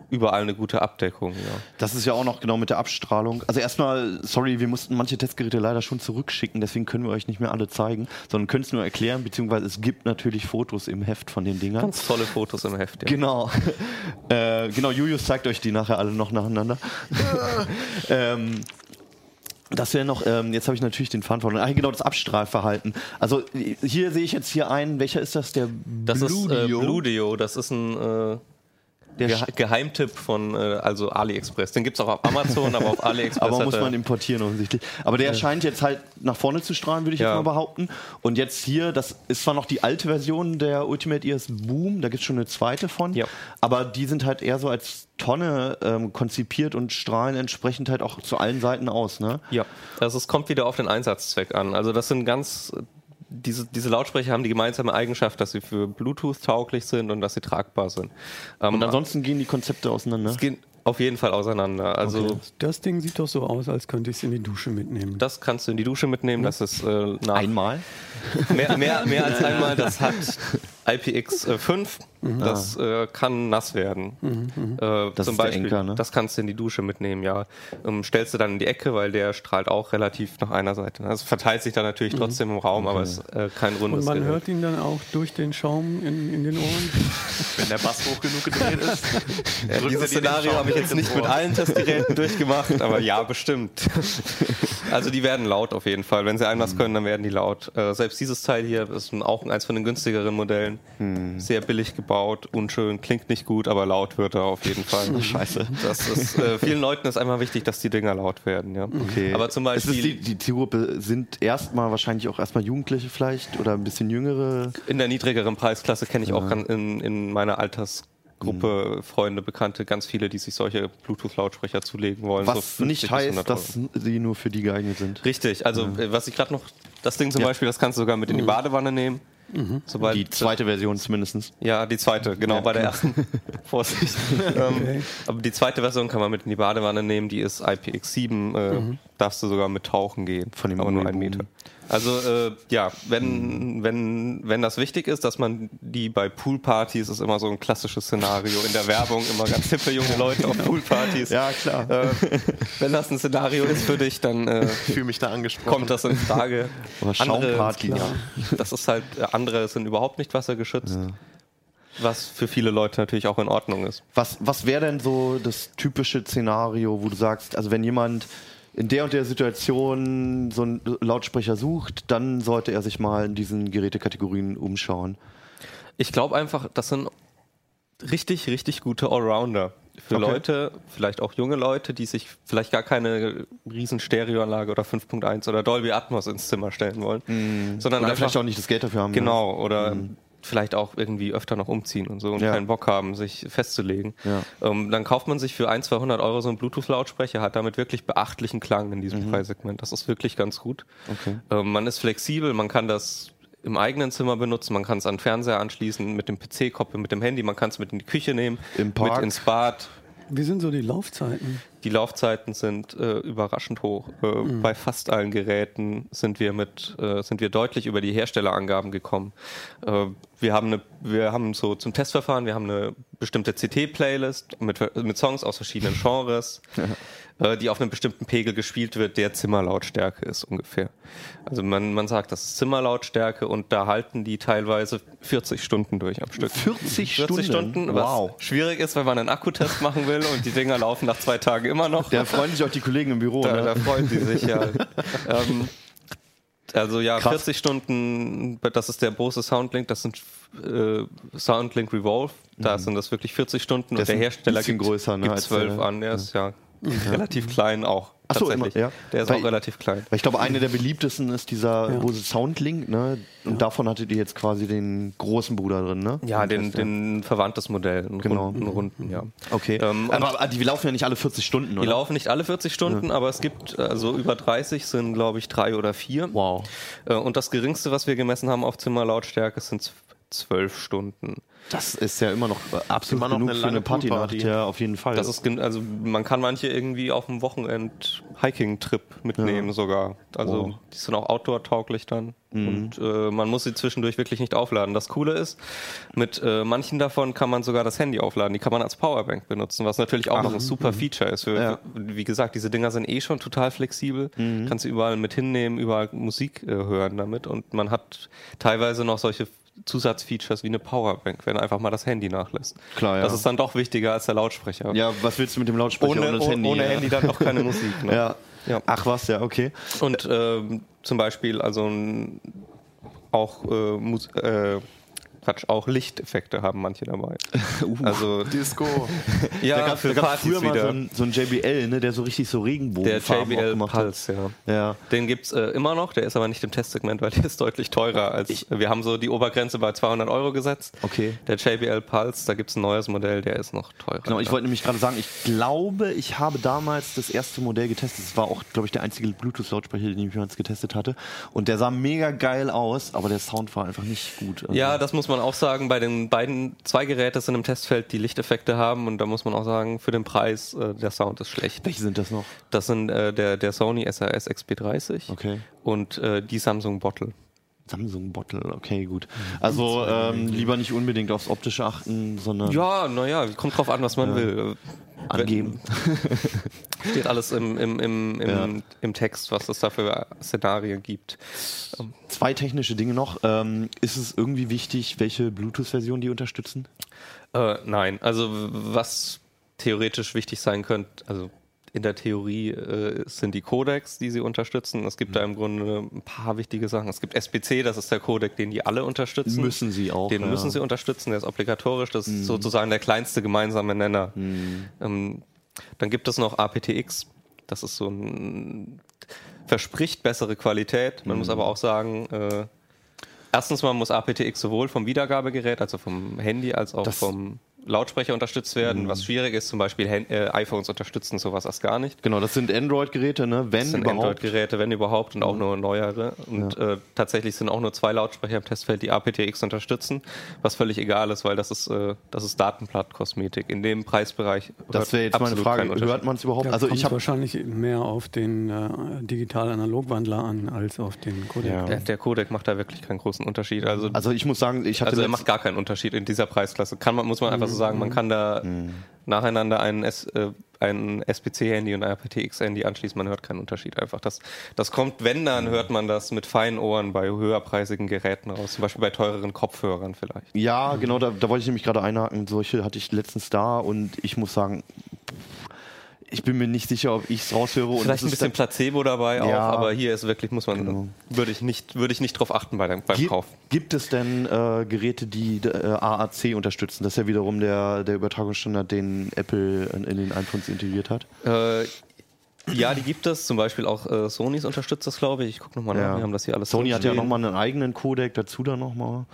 überall eine gute Abdeckung. Ja. Das ist ja auch noch genau mit der Abstrahlung. Also erstmal, sorry, wir mussten manche Testgeräte leider schon zurückschicken, deswegen können wir euch nicht mehr alle zeigen, sondern können es nur erklären, beziehungsweise es gibt natürlich Fotos im Heft von den Dingern. Ganz tolle Fotos im Heft. Ja. Genau. äh, genau, Julius zeigt euch die nachher alle noch nacheinander. ähm, das wäre noch, ähm, jetzt habe ich natürlich den Faden verloren. Ah, genau, das Abstrahlverhalten. Also hier sehe ich jetzt hier einen, welcher ist das? Der Das ist äh? Bludio, das ist ein äh, Der Ge Geheimtipp von äh, also AliExpress. Den gibt es auch auf Amazon, aber auf AliExpress. Aber muss man importieren offensichtlich. Aber der scheint jetzt halt nach vorne zu strahlen, würde ich Ja. jetzt mal behaupten. Und jetzt hier, das ist zwar noch die alte Version der Ultimate Ears Boom, da gibt es schon eine zweite von, Ja. aber die sind halt eher so als Tonne ähm, konzipiert und strahlen entsprechend halt auch zu allen Seiten aus. Ne? Ja, also es kommt wieder auf den Einsatzzweck an. Also das sind ganz, diese, diese Lautsprecher haben die gemeinsame Eigenschaft, dass sie für Bluetooth tauglich sind und dass sie tragbar sind. Ähm, Und ansonsten gehen die Konzepte auseinander. es gehen auf jeden Fall auseinander. Also Das Ding sieht doch so aus, als könnte ich es in die Dusche mitnehmen. das kannst du in die Dusche mitnehmen. Das ist äh, nach Einmal? mehr, mehr, mehr als einmal. Das hat IPX5. Das äh, kann nass werden. Äh, Das zum Beispiel, Enker, ne? das kannst du in die Dusche mitnehmen, ja. Ähm, stellst du dann in die Ecke, weil der strahlt auch relativ nach einer Seite. Also verteilt sich dann natürlich trotzdem im Raum, aber es ist äh, kein rundes Und man Gerät. hört ihn dann auch durch den Schaum in, in den Ohren. Wenn der Bass hoch genug gedreht ist. Ja, dieses Szenario habe ich jetzt nicht mit allen Testgeräten durchgemacht, aber ja, bestimmt. Also die werden laut auf jeden Fall. Wenn sie ein was können, dann werden die laut. Äh, selbst dieses Teil hier ist ein- auch eins von den günstigeren Modellen. Sehr billig gebaut, unschön, klingt nicht gut, aber laut wird er auf jeden Fall. Scheiße. Das ist, äh, vielen Leuten ist einmal wichtig, dass die Dinger laut werden. Ja. Okay. Aber zum Beispiel die, die Zielgruppe sind erstmal wahrscheinlich auch erstmal Jugendliche vielleicht oder ein bisschen jüngere. in der niedrigeren Preisklasse kenne ich auch ganz in, in meiner Altersgruppe Mhm. Freunde, Bekannte, ganz viele, die sich solche Bluetooth-Lautsprecher zulegen wollen. so Was 50 nicht heißt, 100 Euro. dass sie nur für die geeignet sind. Richtig, also äh, was ich gerade noch, das Ding zum Beispiel, das kannst du sogar mit in die Badewanne nehmen. Sobald Die zweite Version zumindest. ja, die zweite, genau, bei der ersten. Vorsicht. ähm, aber die zweite Version kann man mit in die Badewanne nehmen, die ist IPX7 äh, darfst du sogar mit tauchen gehen. Von dem aber nur einen. Meter. Also äh, ja, wenn, wenn, wenn das wichtig ist, dass man die bei Poolpartys ist immer so ein klassisches Szenario in der Werbung, immer ganz hippe junge Leute auf Poolpartys. Ja, klar. Äh, wenn das ein Szenario ist für dich, dann äh, fühle mich da angesprochen. kommt das in Frage. Oder Schaumparty. ja, das ist halt, äh, andere sind überhaupt nicht wassergeschützt. Was für viele Leute natürlich auch in Ordnung ist. Was, was wäre denn so das typische Szenario, wo du sagst, also wenn jemand in der und der Situation so einen Lautsprecher sucht, dann sollte er sich mal in diesen Gerätekategorien umschauen. Ich glaube einfach, das sind richtig, richtig gute Allrounder. Für Okay. Leute, vielleicht auch junge Leute, die sich vielleicht gar keine riesen Stereoanlage oder 5.1 oder Dolby Atmos ins Zimmer stellen wollen, sondern Oder einfach vielleicht auch nicht das Geld dafür haben. Genau, oder vielleicht auch irgendwie öfter noch umziehen und so und Ja. keinen Bock haben, sich festzulegen. Ja. Ähm, dann kauft man sich für 1, 200 Euro so einen Bluetooth-Lautsprecher, hat damit wirklich beachtlichen Klang in diesem Preissegment. Das ist wirklich ganz gut. Okay. Ähm, man ist flexibel, man kann das im eigenen Zimmer benutzen, man kann es an den Fernseher anschließen, mit dem PC koppeln, mit dem Handy, man kann es mit in die Küche nehmen, mit ins Bad. Wie sind so die Laufzeiten? Die Laufzeiten sind äh, überraschend hoch. Äh, Bei fast allen Geräten sind wir mit äh, sind wir deutlich über die Herstellerangaben gekommen. Äh, wir haben eine, wir haben so zum Testverfahren, wir haben eine bestimmte CT-Playlist mit, mit Songs aus verschiedenen Genres, äh, die auf einem bestimmten Pegel gespielt wird, der Zimmerlautstärke ist ungefähr. Also man, man sagt, das ist Zimmerlautstärke und da halten die teilweise 40 Stunden durch am Stück. 40 40 Stunden, was Wow. schwierig ist, wenn man einen Akkutest machen will und die Dinger laufen nach zwei Tagen immer noch. Da freuen sich auch die Kollegen im Büro. Da, ne? da freuen die sich ja. ähm, also ja, Krass. 40 Stunden, das ist der Bose Soundlink, das sind äh, Soundlink Revolve, da sind das wirklich 40 Stunden Der und der Hersteller gibt, größer, ne, gibt als 12 der- an, der ist ja relativ klein auch. Ach so, immer, ja. Der ist Weil- auch relativ klein. Weil ich glaube, eine der beliebtesten ist dieser Bose Soundlink, ne? Und davon hattet ihr jetzt quasi den großen Bruder drin, ne? Ja, den, ja. den verwandtes Modell, einen Genau. runden, einen runden, ja. Okay. Ähm, aber die laufen ja nicht alle 40 Stunden, Die oder? laufen nicht alle 40 Stunden, aber es gibt also über 30 sind, glaube ich, drei oder vier. Wow. Äh, Und das geringste, was wir gemessen haben auf Zimmerlautstärke, sind zwölf Stunden. Das ist ja immer noch äh, absolut Immer noch genug eine für eine lange Partynacht, Poolparty. ja, auf jeden Fall. Das ist also man kann manche irgendwie auf dem Wochenend Hiking-Trip mitnehmen sogar. Also Wow. die sind auch outdoor-tauglich dann. Und äh, man muss sie zwischendurch wirklich nicht aufladen. Das Coole ist, mit äh, manchen davon kann man sogar das Handy aufladen. Die kann man als Powerbank benutzen, was natürlich auch noch ein super Feature ist. Für, Ja. Wie gesagt, diese Dinger sind eh schon total flexibel. Kannst du überall mit hinnehmen, überall Musik äh, hören damit. Und man hat teilweise noch solche Zusatzfeatures wie eine Powerbank, wenn einfach mal das Handy nachlässt. Klar, ja. Das ist dann doch wichtiger als der Lautsprecher. ja, was willst du mit dem Lautsprecher ohne, ohne das Handy? ohne ja. Handy dann auch keine Musik. Ne? Ja. Ja. Ach was, ja, okay. Und ähm, zum Beispiel also auch äh, äh, Quatsch, auch Lichteffekte haben manche dabei. Also Disco. ja, da gab es früher mal wieder. so ein, so ein JBL, ne, der so richtig so der Regenbogenfarben auch JBL gemacht hat. Pulse, ja. Ja. Den gibt's äh, immer noch, der ist aber nicht im Testsegment, weil der ist deutlich teurer als. wir haben so die Obergrenze bei 200 Euro gesetzt. Okay. Der JBL Pulse, da gibt's ein neues Modell, der ist noch teurer. Genau, ich wollte nämlich gerade sagen, ich glaube, ich habe damals das erste Modell getestet. Es war auch, glaube ich, der einzige Bluetooth-Lautsprecher, den ich jemals getestet hatte. Und der sah mega geil aus, aber der Sound war einfach nicht gut. Also, Ja, das muss man auch sagen. Bei den beiden, zwei Geräte sind im Testfeld, die Lichteffekte haben. Und da muss man auch sagen, für den Preis, äh, der Sound ist schlecht. Welche sind das noch? Das sind äh, der, der Sony SRS XP30 Okay. und äh, die Samsung Bottle. Samsung Bottle, okay, gut. Also ähm, lieber nicht unbedingt aufs Optische achten, sondern Ja, naja, kommt drauf an, was man will. angeben. Steht alles im, im, im, im, Ja. im Text, was es da für Szenarien gibt. Zwei technische Dinge noch. Ähm, ist es irgendwie wichtig, welche Bluetooth-Version die unterstützen? Äh, nein, also was theoretisch wichtig sein könnte, also in der Theorie äh, sind die Codecs, die sie unterstützen. Es gibt da im Grunde ein paar wichtige Sachen. Es gibt SPC, das ist der Codec, den die alle unterstützen. Müssen sie auch, Den ja. müssen sie unterstützen, der ist obligatorisch. Das ist sozusagen der kleinste gemeinsame Nenner. Ähm, dann gibt es noch aptX. Das ist so ein verspricht bessere Qualität. Man muss aber auch sagen, äh, erstens mal muss aptX sowohl vom Wiedergabegerät, also vom Handy, als auch Das- vom Lautsprecher unterstützt werden. Mhm. Was schwierig ist, zum Beispiel Hand, äh, iPhones unterstützen sowas erst gar nicht. Genau, das sind Android-Geräte, ne? Wenn Das sind überhaupt. Android-Geräte, wenn überhaupt, und auch nur neuere. Und äh, tatsächlich sind auch nur zwei Lautsprecher im Testfeld, die aptX unterstützen, was völlig egal ist, weil das ist, äh, das ist Datenblattkosmetik. In dem Preisbereich Das wäre jetzt meine Frage. Hört man es überhaupt? Da also ich habe wahrscheinlich mehr auf den äh, digital-analog-Wandler an als auf den Codec. Ja. Der, der Codec macht da wirklich keinen großen Unterschied. Also, also ich muss sagen, ich hatte also er macht gar keinen Unterschied in dieser Preisklasse. Kann man, muss man einfach so sagen, man kann da nacheinander ein, S, äh, ein SPC-Handy und ein aptX-Handy anschließen, man hört keinen Unterschied einfach. Das, das kommt, wenn, dann hört man das mit feinen Ohren bei höherpreisigen Geräten raus, zum Beispiel bei teureren Kopfhörern vielleicht. Ja, genau, da, da wollte ich nämlich gerade einhaken. Solche hatte ich letztens da und ich muss sagen, ich bin mir nicht sicher, ob ich es raushöre. Vielleicht ein bisschen Placebo dabei auch, Ja. aber hier ist wirklich, muss man, Genau. würde ich nicht, würde ich nicht drauf achten bei dem, beim Gi- Kauf. Gibt es denn äh, Geräte, die äh, AAC unterstützen? Das ist ja wiederum der, der Übertragungsstandard, den Apple in, in den iPhones integriert hat. Äh, ja, die gibt es. Zum Beispiel auch äh, Sonys unterstützt das, glaube ich. Ich gucke nochmal nach. Wir haben das hier alles Sony hat ja nochmal einen eigenen Codec dazu dann nochmal.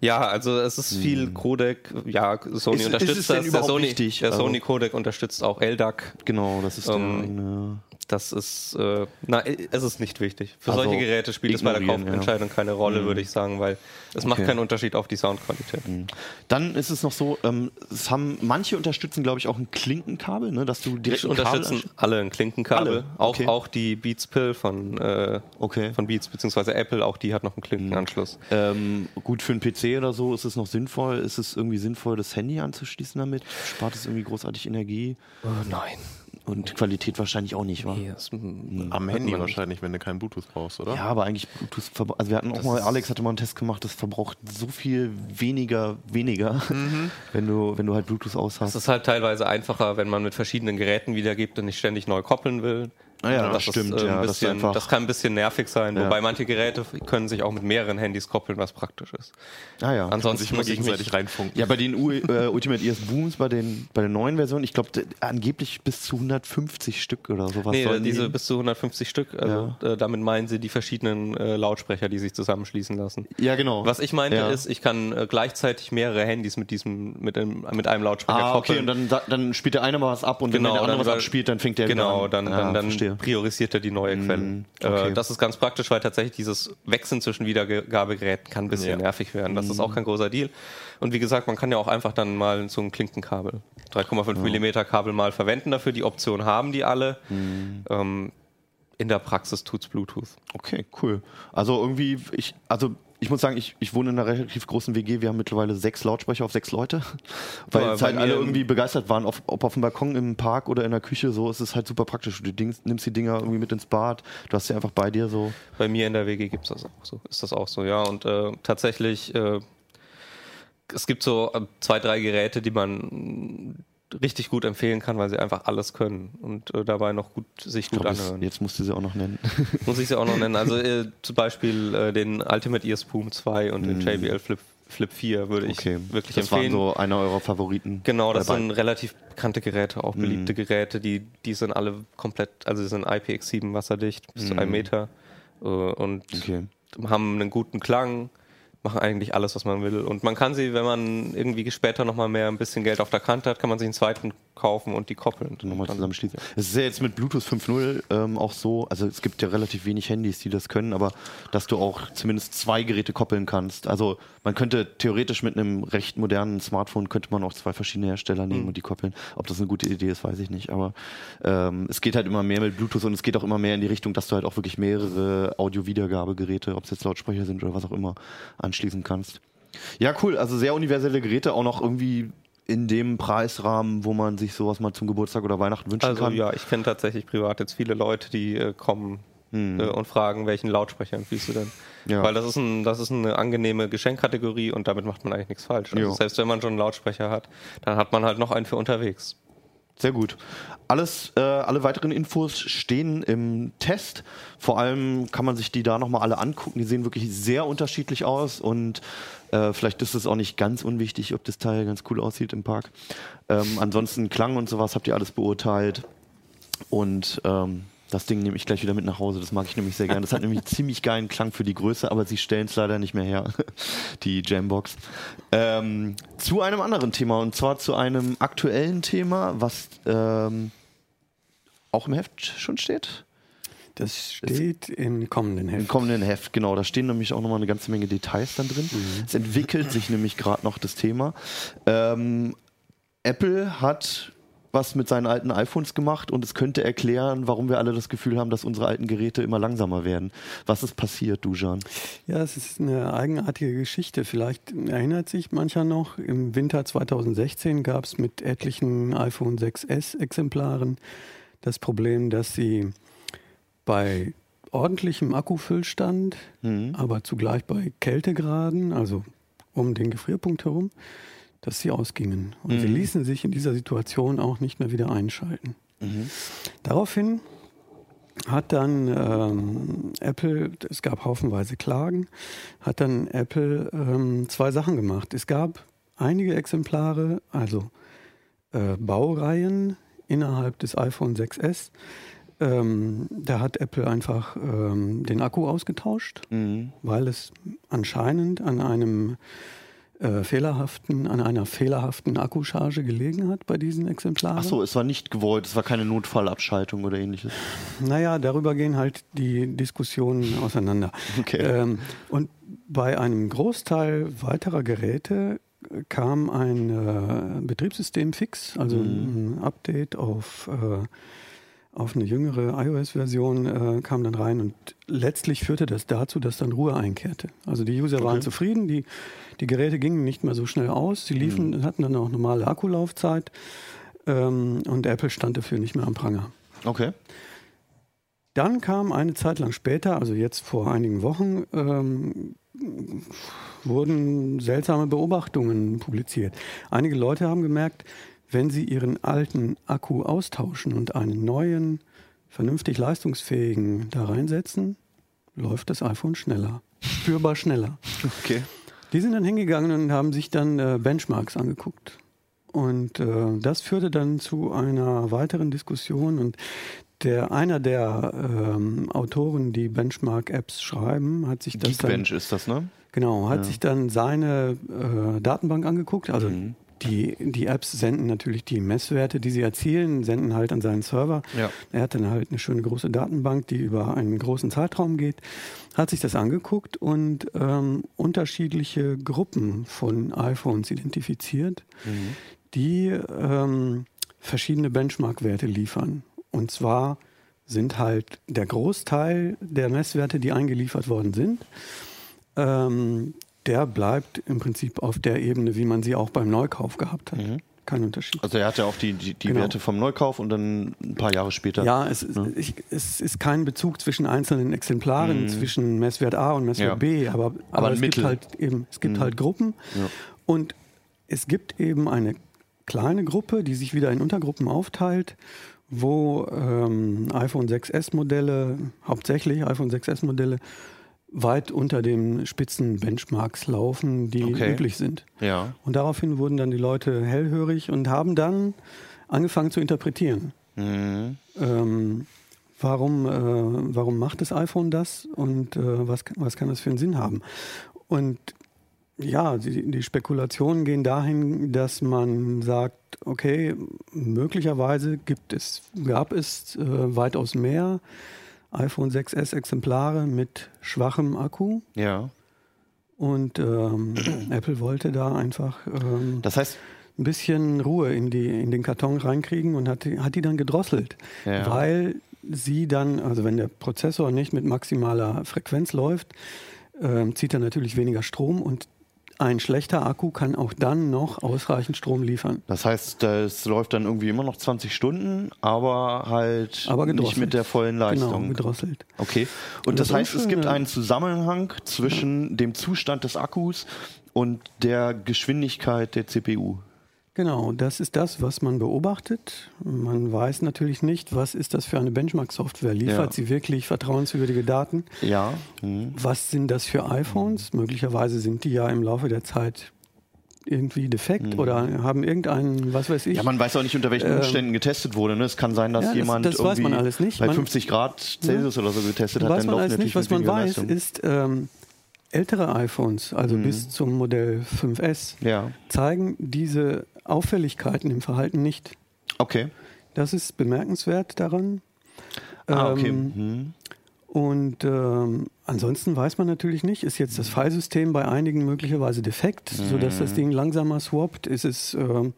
Ja, also es ist viel Codec. Ja, Sony Ist- ist unterstützt denn das. Der Sony, wichtig? der Also- Sony Codec unterstützt auch LDAC. Genau, das ist der Ähm, eigene. Das ist, äh, na, es ist nicht wichtig. Für Also solche Geräte spielt es bei der ignorieren, ja. Kaufentscheidung keine Rolle, würde ich sagen, weil es macht Okay. keinen Unterschied auf die Soundqualität. Dann ist es noch so, ähm, es haben manche unterstützen, glaube ich, auch ein Klinkenkabel, ne, dass du direkt ein Kabel unterstützen alle ein Klinkenkabel. Alle? Auch, Okay. auch die Beats Pill von, äh, Okay. von Beats bzw. Apple, auch die hat noch einen Klinkenanschluss. Ähm, gut für einen PC oder so ist es noch sinnvoll. Ist es irgendwie sinnvoll, das Handy anzuschließen damit? Spart es irgendwie großartig Energie? Oh, nein. Und Qualität wahrscheinlich auch nicht, wa? Hier ist, Am Handy wahrscheinlich, wenn du keinen Bluetooth brauchst, oder? Ja, aber eigentlich Bluetooth Also wir hatten auch mal, Alex hatte mal einen Test gemacht, das verbraucht so viel weniger, weniger, wenn du, wenn du halt Bluetooth aus Es hast. ist halt teilweise einfacher, wenn man mit verschiedenen Geräten wiedergibt und nicht ständig neu koppeln will. Ah ja, das ist, stimmt, äh, ja, das ist bisschen, einfach- das kann ein bisschen nervig sein, Ja. wobei manche Geräte können sich auch mit mehreren Handys koppeln, was praktisch ist. Ah ja. Ansonsten sich mal muss ich gegenseitig mich, reinfunken. Ja, bei den U äh, Ultimate ES Booms, bei den, bei den neuen Versionen, ich glaube angeblich bis zu 150 Stück oder sowas. Nee, diese die- bis zu 150 Stück. Also äh, damit meinen sie die verschiedenen äh, Lautsprecher, die sich zusammenschließen lassen. ja, genau. Was ich meinte Ja. ist, ich kann äh, gleichzeitig mehrere Handys mit diesem mit einem, mit einem Lautsprecher Ah, okay, koppeln. und dann, dann spielt der eine mal was ab und Genau, wenn der andere dann was abspielt, dann fängt der genau, wieder an. dann, Ah, dann, dann verstehe. priorisiert er die neue Quelle. okay. Äh, das ist ganz praktisch, weil tatsächlich dieses Wechseln zwischen Wiedergabegeräten kann ein bisschen Ja. nervig werden. Das ist auch kein großer Deal. Und wie gesagt, man kann ja auch einfach dann mal so ein Klinkenkabel, 3,5 Millimeter Kabel mal verwenden dafür. Die Option haben die alle. Mhm. Ähm, in der Praxis tut's Bluetooth. Okay, cool. Also irgendwie, ich, also ich muss sagen, ich, ich wohne in einer relativ großen WG. Wir haben mittlerweile sechs Lautsprecher auf sechs Leute. Weil Ja, jetzt halt alle irgendwie begeistert waren, ob, ob auf dem Balkon, im Park oder in der Küche, so ist es halt super praktisch. Du Dings, nimmst die Dinger irgendwie mit ins Bad, du hast sie einfach bei dir so. Bei mir in der WG gibt's das auch so. Ist das auch so, ja. Und äh, tatsächlich, äh, es gibt so äh, zwei, drei Geräte, die man richtig gut empfehlen kann, weil sie einfach alles können und äh, dabei noch gut sich Ich gut glaub, anhören. jetzt musst du sie auch noch nennen. Muss ich sie auch noch nennen. Also äh, zum Beispiel äh, den Ultimate Ear Spoon 2 und den JBL Flip, Flip 4 würde ich Okay, wirklich das empfehlen. waren so einer eurer Favoriten. Genau, das sind relativ bekannte Geräte, auch beliebte Geräte, die, die sind alle komplett, also die sind IPX7 wasserdicht, bis zu einem Meter äh, und. Okay. haben einen guten Klang, machen eigentlich alles, was man will. Und man kann sie, wenn man irgendwie später nochmal mehr ein bisschen Geld auf der Kante hat, kann man sich einen zweiten kaufen und die koppeln. nochmal Dann- zusammenschließen. Es ist ja jetzt mit Bluetooth 5.0 ähm, auch so, also es gibt ja relativ wenig Handys, die das können, aber dass du auch zumindest zwei Geräte koppeln kannst. Also man könnte theoretisch mit einem recht modernen Smartphone könnte man auch zwei verschiedene Hersteller nehmen und die koppeln. Ob das eine gute Idee ist, weiß ich nicht. Aber ähm, es geht halt immer mehr mit Bluetooth und es geht auch immer mehr in die Richtung, dass du halt auch wirklich mehrere Audio-Wiedergabegeräte, ob es jetzt Lautsprecher sind oder was auch immer, anschließen kannst. Ja, cool. Also sehr universelle Geräte, auch noch irgendwie in dem Preisrahmen, wo man sich sowas mal zum Geburtstag oder Weihnachten wünschen Also kann. ja, ich kenne tatsächlich privat jetzt viele Leute, die äh, kommen äh, und fragen, welchen Lautsprecher empfiehlst du denn? Hm. Ja. Weil das ist, ein, das ist eine angenehme Geschenkkategorie und damit macht man eigentlich nichts falsch. Also selbst wenn man schon einen Lautsprecher hat, dann hat man halt noch einen für unterwegs. Sehr gut. Alles, äh, alle weiteren Infos stehen im Test. Vor allem kann man sich die da nochmal alle angucken. Die sehen wirklich sehr unterschiedlich aus und äh, vielleicht ist es auch nicht ganz unwichtig, ob das Teil ganz cool aussieht im Park. Ähm, ansonsten Klang und sowas habt ihr alles beurteilt. Und ähm, Das Ding nehme ich gleich wieder mit nach Hause. Das mag ich nämlich sehr gerne. Das hat nämlich ziemlich geilen Klang für die Größe, aber sie stellen es leider nicht mehr her, die Jambox. Ähm, zu einem anderen Thema und zwar zu einem aktuellen Thema, was ähm, auch im Heft schon steht. Das steht im kommenden Heft. Im kommenden Heft, genau. Da stehen nämlich auch nochmal eine ganze Menge Details dann drin. Mhm. Es entwickelt sich nämlich gerade noch das Thema. Ähm, Apple hat was mit seinen alten iPhones gemacht und es könnte erklären, warum wir alle das Gefühl haben, dass unsere alten Geräte immer langsamer werden. Was ist passiert, Dujan? Ja, es ist eine eigenartige Geschichte. Vielleicht erinnert sich mancher noch, im Winter 2016 gab es mit etlichen iPhone 6S-Exemplaren das Problem, dass sie bei ordentlichem Akkufüllstand, Mhm. aber zugleich bei Kältegraden, also um den Gefrierpunkt herum, dass sie ausgingen. Und sie Mhm. ließen sich in dieser Situation auch nicht mehr wieder einschalten. Mhm. Daraufhin hat dann ähm, Apple, es gab haufenweise Klagen, hat dann Apple ähm, zwei Sachen gemacht. Es gab einige Exemplare, also äh, Baureihen innerhalb des iPhone 6S. Ähm, da hat Apple einfach ähm, den Akku ausgetauscht, Mhm. weil es anscheinend an einem äh, fehlerhaften, an einer fehlerhaften Akkucharge gelegen hat bei diesen Exemplaren. Ach so, es war nicht gewollt, es war keine Notfallabschaltung oder ähnliches. Naja, darüber gehen halt die Diskussionen auseinander. Okay. Ähm, und bei einem Großteil weiterer Geräte äh, kam ein äh, Betriebssystem-Fix, also Mhm. ein Update auf, äh, auf eine jüngere iOS-Version äh, kam dann rein und letztlich führte das dazu, dass dann Ruhe einkehrte. Also die User waren Okay. zufrieden, die, die Geräte gingen nicht mehr so schnell aus, sie liefen, Mhm. hatten dann auch normale Akkulaufzeit ähm, und Apple stand dafür nicht mehr am Pranger. Okay. Dann kam eine Zeit lang später, also jetzt vor einigen Wochen, ähm, wurden seltsame Beobachtungen publiziert. Einige Leute haben gemerkt, wenn sie ihren alten Akku austauschen und einen neuen, vernünftig leistungsfähigen da reinsetzen, läuft das iPhone schneller. Spürbar schneller. Okay. Die sind dann hingegangen und haben sich dann äh, Benchmarks angeguckt. Und äh, das führte dann zu einer weiteren Diskussion. Und der, einer der ähm, Autoren, die Benchmark-Apps schreiben, hat sich das dann, Geekbench ist das, ne? genau, hat Ja. sich dann seine äh, Datenbank angeguckt. Also Mhm. Die, die Apps senden natürlich die Messwerte, die sie erzielen, senden halt an seinen Server. Ja. Er hat dann halt eine schöne große Datenbank, die über einen großen Zeitraum geht, hat sich das angeguckt und ähm, unterschiedliche Gruppen von iPhones identifiziert, Mhm. die ähm, verschiedene Benchmark-Werte liefern. Und zwar sind halt der Großteil der Messwerte, die eingeliefert worden sind, ähm, der bleibt im Prinzip auf der Ebene, wie man sie auch beim Neukauf gehabt hat. Mhm. Kein Unterschied. Also er hat ja auch die, die, die Genau. Werte vom Neukauf und dann ein paar Jahre später. Ja, es, ist- Ja. ich, es ist kein Bezug zwischen einzelnen Exemplaren, Mhm. zwischen Messwert A und Messwert Ja. B, aber, aber, ein es Mittel. gibt halt eben, es gibt Mhm. halt Gruppen Ja. und es gibt eben eine kleine Gruppe, die sich wieder in Untergruppen aufteilt, wo ähm, iPhone 6S Modelle, hauptsächlich iPhone 6S Modelle, weit unter den Spitzen-Benchmarks laufen, die Okay. üblich sind. Ja. Und daraufhin wurden dann die Leute hellhörig und haben dann angefangen zu interpretieren. Mhm. Ähm, warum, äh, warum macht das iPhone das und äh, was, was kann das für einen Sinn haben? Und ja, die, die Spekulationen gehen dahin, dass man sagt, okay, möglicherweise gibt es, gab es äh, weitaus mehr iPhone 6S Exemplare mit schwachem Akku Ja. und ähm, Apple wollte da einfach ähm, Das heißt, ein bisschen Ruhe in, die, in den Karton reinkriegen und hat, die- hat die dann gedrosselt. Ja. Weil sie dann, also wenn der Prozessor nicht mit maximaler Frequenz läuft, ähm, zieht er natürlich weniger Strom und ein schlechter Akku kann auch dann noch ausreichend Strom liefern. das heißt, das läuft dann irgendwie immer noch 20 Stunden, aber halt Aber nicht mit der vollen Leistung. Genau, gedrosselt. Okay. Und Und das das heißt, es gibt einen Zusammenhang zwischen dem Zustand des Akkus und der Geschwindigkeit der CPU. Genau, das ist das, was man beobachtet. Man weiß natürlich nicht, was ist das für eine Benchmark-Software. Liefert Ja. sie wirklich vertrauenswürdige Daten? Ja. Mhm. Was sind das für iPhones? Möglicherweise sind die ja im Laufe der Zeit irgendwie defekt oder haben irgendeinen, was weiß ich. Ja, man weiß auch nicht, unter welchen Ähm, Umständen getestet wurde. Ne? Es kann sein, dass ja, das- jemand das irgendwie bei Man- 50 Grad Celsius oder so getestet hat. weiß man alles nicht. Was man weiß, ist, ähm, ältere iPhones, also bis zum Modell 5S, Ja, zeigen diese Auffälligkeiten im Verhalten nicht. okay. Das ist bemerkenswert daran. Ah, okay. Ähm, Mhm. Und ähm, ansonsten weiß man natürlich nicht, ist jetzt das Filesystem bei einigen möglicherweise defekt, sodass Mhm. das Ding langsamer swappt? Ist es, ähm,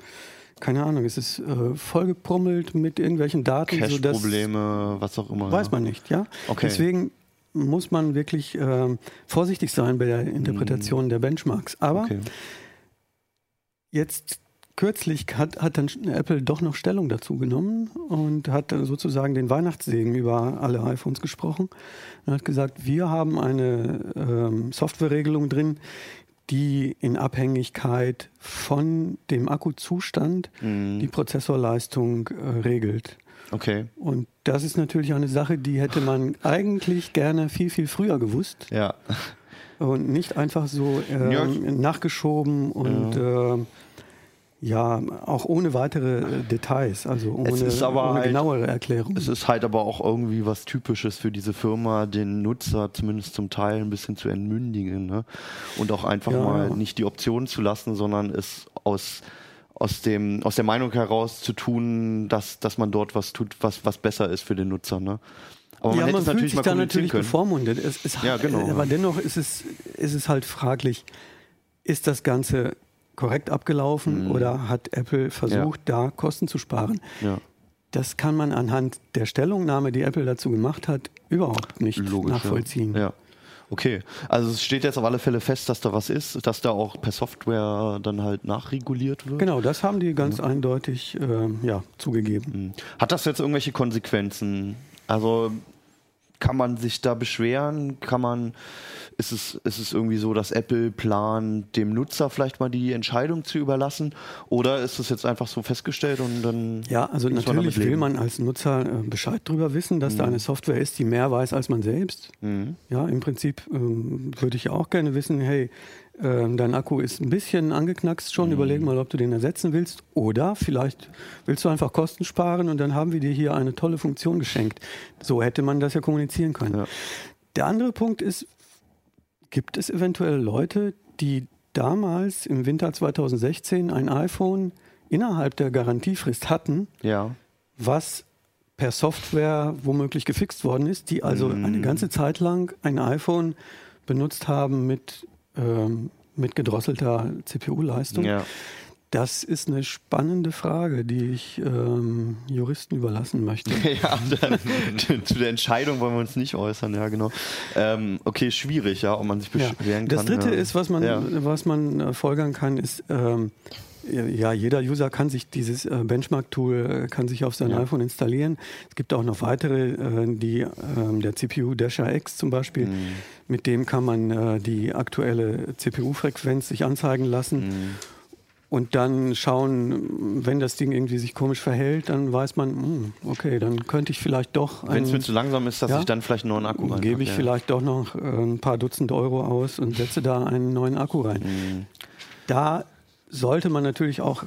keine Ahnung, ist es äh, vollgeprummelt mit irgendwelchen Daten? sodass- Cache-Probleme, was auch immer. Weiß ja. man nicht, ja. Okay. Deswegen muss man wirklich ähm, vorsichtig sein bei der Interpretation der Benchmarks. Aber Mhm. Okay. Jetzt kürzlich hat, hat dann Apple doch noch Stellung dazu genommen und hat sozusagen den Weihnachtssegen über alle iPhones gesprochen und hat gesagt, wir haben eine ähm, Softwareregelung drin, die in Abhängigkeit von dem Akkuzustand Mhm. die Prozessorleistung äh, regelt. Okay. Und das ist natürlich eine Sache, die hätte man eigentlich gerne viel, viel früher gewusst Ja. und nicht einfach so ähm, Ja. nachgeschoben und ähm, ja, auch ohne weitere äh, Details, also ohne, Es ist aber ohne halt- genauere Erklärung. Es ist halt aber auch irgendwie was Typisches für diese Firma, den Nutzer zumindest zum Teil ein bisschen zu entmündigen. Ne? Und auch einfach Ja, mal nicht die Option zu lassen, sondern es aus, aus, dem, aus der Meinung heraus zu tun, dass, dass man dort was tut, was, was besser ist für den Nutzer. Ne? Aber man ja, man es fühlt natürlich sich da natürlich können. bevormundet. Es, es, Ja, genau. Aber dennoch ist es, ist es halt fraglich, ist das Ganze korrekt abgelaufen oder hat Apple versucht, da Kosten zu sparen? Mhm. Ja. Das kann man anhand der Stellungnahme, die Apple dazu gemacht hat, überhaupt nicht Logisch, nachvollziehen. Ja. ja. Okay, also es steht jetzt auf alle Fälle fest, dass da was ist, dass da auch per Software dann halt nachreguliert wird. Genau, das haben die ganz eindeutig ähm, ja, zugegeben. Hm. Hat das jetzt irgendwelche Konsequenzen? Also kann man sich da beschweren? Kann man, ist es, ist es irgendwie so, dass Apple plant, dem Nutzer vielleicht mal die Entscheidung zu überlassen? Oder ist es jetzt einfach so festgestellt und dann. Ja, also man natürlich damit will man als Nutzer äh, Bescheid darüber wissen, dass da eine Software ist, die mehr weiß als man selbst. Mhm. Ja, im Prinzip ähm, würde ich ja auch gerne wissen, hey, ähm, dein Akku ist ein bisschen angeknackst schon, überleg mal, ob du den ersetzen willst. Oder vielleicht willst du einfach Kosten sparen und dann haben wir dir hier eine tolle Funktion geschenkt. So hätte man das ja kommunizieren können. Ja. Der andere Punkt ist, gibt es eventuell Leute, die damals im Winter 2016 ein iPhone innerhalb der Garantiefrist hatten, Ja. was per Software womöglich gefixt worden ist, die also Mhm. eine ganze Zeit lang ein iPhone benutzt haben mit, ähm, mit gedrosselter CPU-Leistung. Ja. Das ist eine spannende Frage, die ich ähm, Juristen überlassen möchte. ja, dann, zu der Entscheidung wollen wir uns nicht äußern, ja, genau. Ähm, okay, schwierig, ja, ob man sich Ja. beschweren Das kann. dritte ja. ist, was man, Ja. was man äh, folgern kann, ist, ähm, ja, jeder User kann sich dieses äh, Benchmark-Tool, äh, kann sich auf sein Ja. iPhone installieren. Es gibt auch noch weitere, äh, die, ähm, der CPU Dasher X zum Beispiel, Mhm. mit dem kann man die aktuelle CPU-Frequenz sich anzeigen lassen. Mhm. Und dann schauen, wenn das Ding irgendwie sich komisch verhält, dann weiß man, hm, okay, dann könnte ich vielleicht doch Wenn es mir zu langsam ist, dass Ja. ich dann vielleicht einen neuen Akku reinpacke, gebe ich ja. vielleicht doch noch ein paar Dutzend Euro aus und setze da einen neuen Akku rein. Mhm. Da sollte man natürlich auch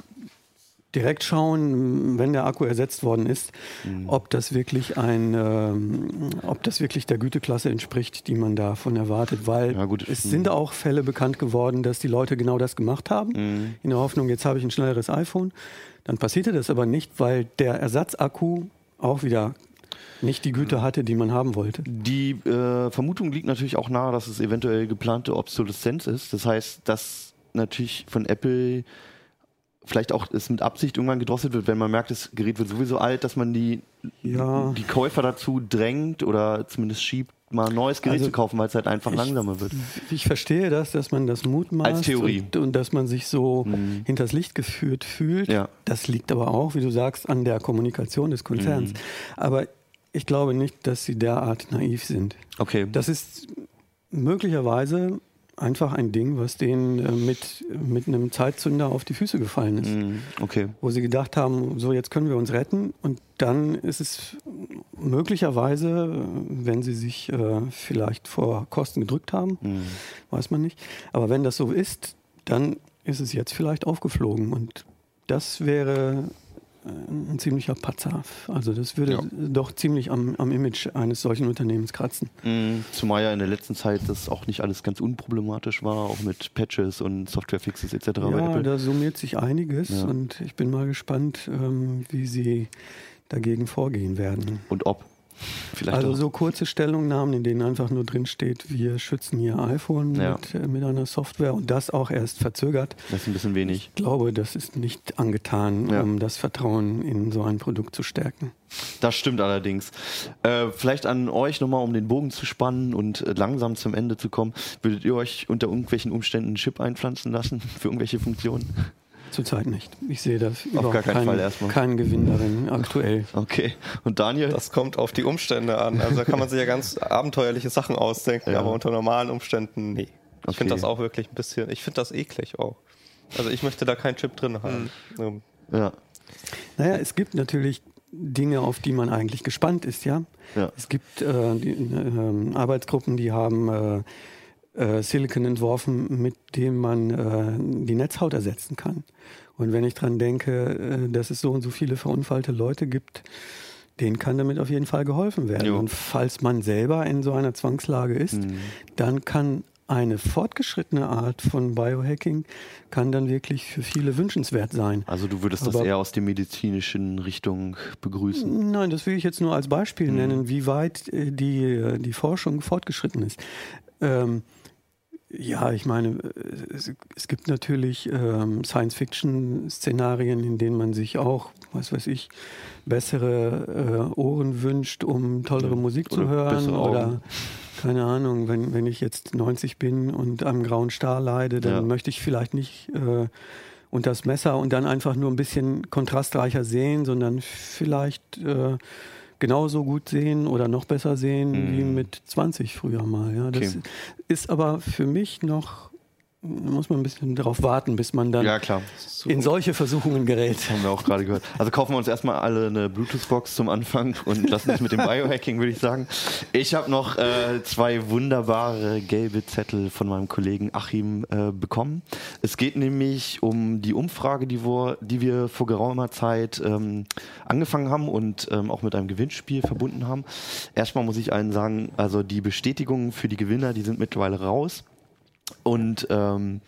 direkt schauen, wenn der Akku ersetzt worden ist, Mhm. ob das wirklich ein, ähm, ob das wirklich der Güteklasse entspricht, die man davon erwartet, weil Ja, gut. es Mhm. sind auch Fälle bekannt geworden, dass die Leute genau das gemacht haben, Mhm. in der Hoffnung, jetzt habe ich ein schnelleres iPhone. Dann passierte das aber nicht, weil der Ersatzakku auch wieder nicht die Güte hatte, die man haben wollte. Die äh, Vermutung liegt natürlich auch nahe, dass es eventuell geplante Obsoleszenz ist. Das heißt, dass natürlich von Apple vielleicht auch es mit Absicht irgendwann gedrosselt wird, wenn man merkt, das Gerät wird sowieso alt, dass man die, Ja. die Käufer dazu drängt oder zumindest schiebt, mal ein neues Gerät Also, zu kaufen, weil es halt einfach ich- langsamer wird. Ich verstehe das, dass man das mutmaßt Als Theorie. Und, und dass man sich so Mhm. hinters Licht geführt fühlt. Ja. Das liegt aber auch, wie du sagst, an der Kommunikation des Konzerns. Mhm. Aber ich glaube nicht, dass sie derart naiv sind. Okay. Das ist möglicherweise einfach ein Ding, was denen äh, mit, mit einem Zeitzünder auf die Füße gefallen ist. Mhm. Okay. Wo sie gedacht haben, so jetzt können wir uns retten und dann ist es möglicherweise, wenn sie sich äh, vielleicht vor Kosten gedrückt haben, Mhm. weiß man nicht. Aber wenn das so ist, dann ist es jetzt vielleicht aufgeflogen. Und das wäre ein ziemlicher Patzer. Also das würde Ja. doch ziemlich am, am Image eines solchen Unternehmens kratzen. Mhm. Zumal ja in der letzten Zeit das auch nicht alles ganz unproblematisch war, auch mit Patches und Softwarefixes etc. Ja, da summiert sich einiges Ja. und ich bin mal gespannt, ähm, wie sie dagegen vorgehen werden. Und ob. Vielleicht Also auch. so kurze Stellungnahmen, in denen einfach nur drin steht, wir schützen Ihr iPhone Ja. mit, äh, mit einer Software und das auch erst verzögert. Das ist ein bisschen wenig. Ich glaube, das ist nicht angetan, Ja. um das Vertrauen in so ein Produkt zu stärken. Das stimmt allerdings. Äh, vielleicht an euch nochmal, um den Bogen zu spannen und äh, langsam zum Ende zu kommen. Würdet ihr euch unter irgendwelchen Umständen einen Chip einpflanzen lassen für irgendwelche Funktionen? Zurzeit nicht. Ich sehe das überhaupt gar keinen keinen, Fall erstmal. keinen Gewinn darin aktuell. Okay. Und Daniel? Das kommt auf die Umstände an. Also da kann man sich ja ganz abenteuerliche Sachen ausdenken, Ja. aber unter normalen Umständen nee. Ich Okay. finde das auch wirklich ein bisschen, ich finde das eklig auch. Also ich möchte da keinen Chip drin haben. Ähm, ja. Naja, es gibt natürlich Dinge, auf die man eigentlich gespannt ist, ja. Ja. Es gibt äh, die, ähm, Arbeitsgruppen, die haben äh, äh, Silicon entworfen, mit dem man äh, die Netzhaut ersetzen kann. Und wenn ich dran denke, äh, dass es so und so viele verunfallte Leute gibt, denen kann damit auf jeden Fall geholfen werden. Jo. Und falls man selber in so einer Zwangslage ist, Mhm. dann kann eine fortgeschrittene Art von Biohacking kann dann wirklich für viele wünschenswert sein. Also du würdest das Aber- eher aus der medizinischen Richtung begrüßen. Nein, das will ich jetzt nur als Beispiel Mhm. nennen, wie weit äh, die, äh, die Forschung fortgeschritten ist. Ähm, ja, ich meine, es, es gibt natürlich ähm, Science-Fiction-Szenarien, in denen man sich auch, was weiß ich, bessere äh, Ohren wünscht, um tollere. Musik Oder zu hören. Oder keine Ahnung, wenn, wenn ich jetzt 90 bin und am grauen Star leide, dann Ja. möchte ich vielleicht nicht äh, unter das Messer und dann einfach nur ein bisschen kontrastreicher sehen, sondern vielleicht äh, genauso gut sehen oder noch besser sehen Mhm. wie mit 20 früher mal. Ja, das Okay. ist aber für mich noch, muss man ein bisschen darauf warten, bis man dann Ja, klar. in solche Versuchungen gerät. Haben wir auch gerade gehört. Also kaufen wir uns erstmal alle eine Bluetooth-Box zum Anfang und lassen uns mit dem Biohacking, würde ich sagen. Ich habe noch äh, zwei wunderbare gelbe Zettel von meinem Kollegen Achim äh, bekommen. Es geht nämlich um die Umfrage, die wir, die wir vor geraumer Zeit ähm, angefangen haben und ähm, auch mit einem Gewinnspiel verbunden haben. Erstmal muss ich allen sagen, also die Bestätigungen für die Gewinner, die sind mittlerweile raus. Und ähm,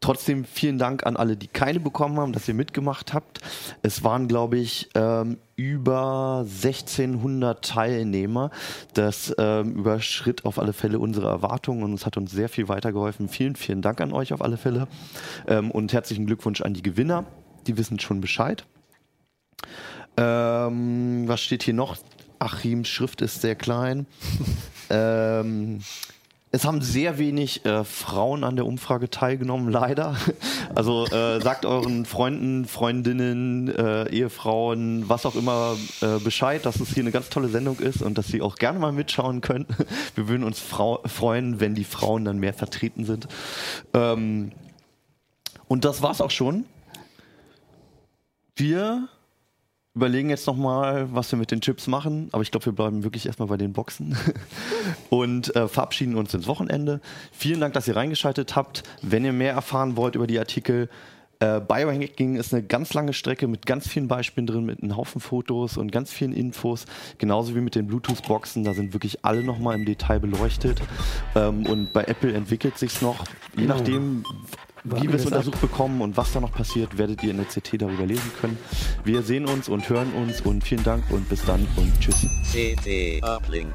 trotzdem vielen Dank an alle, die keine bekommen haben, dass ihr mitgemacht habt. Es waren, glaube ich, ähm, über 1600 Teilnehmer. Das ähm, überschritt auf alle Fälle unsere Erwartungen und es hat uns sehr viel weitergeholfen. Vielen, vielen Dank an euch auf alle Fälle. Ähm, und herzlichen Glückwunsch an die Gewinner. Die wissen schon Bescheid. Ähm, was steht hier noch? Achims Schrift ist sehr klein. ähm, es haben sehr wenig äh, Frauen an der Umfrage teilgenommen, leider. Also äh, sagt euren Freunden, Freundinnen, äh, Ehefrauen, was auch immer äh, Bescheid, dass es hier eine ganz tolle Sendung ist und dass sie auch gerne mal mitschauen können. Wir würden uns frau freuen, wenn die Frauen dann mehr vertreten sind. Ähm, und das war's auch schon. Wir überlegen jetzt nochmal, was wir mit den Chips machen, aber ich glaube, wir bleiben wirklich erstmal bei den Boxen und äh, verabschieden uns ins Wochenende. Vielen Dank, dass ihr reingeschaltet habt. Wenn ihr mehr erfahren wollt über die Artikel, äh, Biohacking ist eine ganz lange Strecke mit ganz vielen Beispielen drin, mit einem Haufen Fotos und ganz vielen Infos, genauso wie mit den Bluetooth-Boxen. Da sind wirklich alle nochmal im Detail beleuchtet. Ähm, und bei Apple entwickelt sich's noch, je nachdem, wie wir es ab. untersucht bekommen und was da noch passiert, werdet ihr in der CT darüber lesen können. Wir sehen uns und hören uns und vielen Dank und bis dann und tschüss. CT Uplink.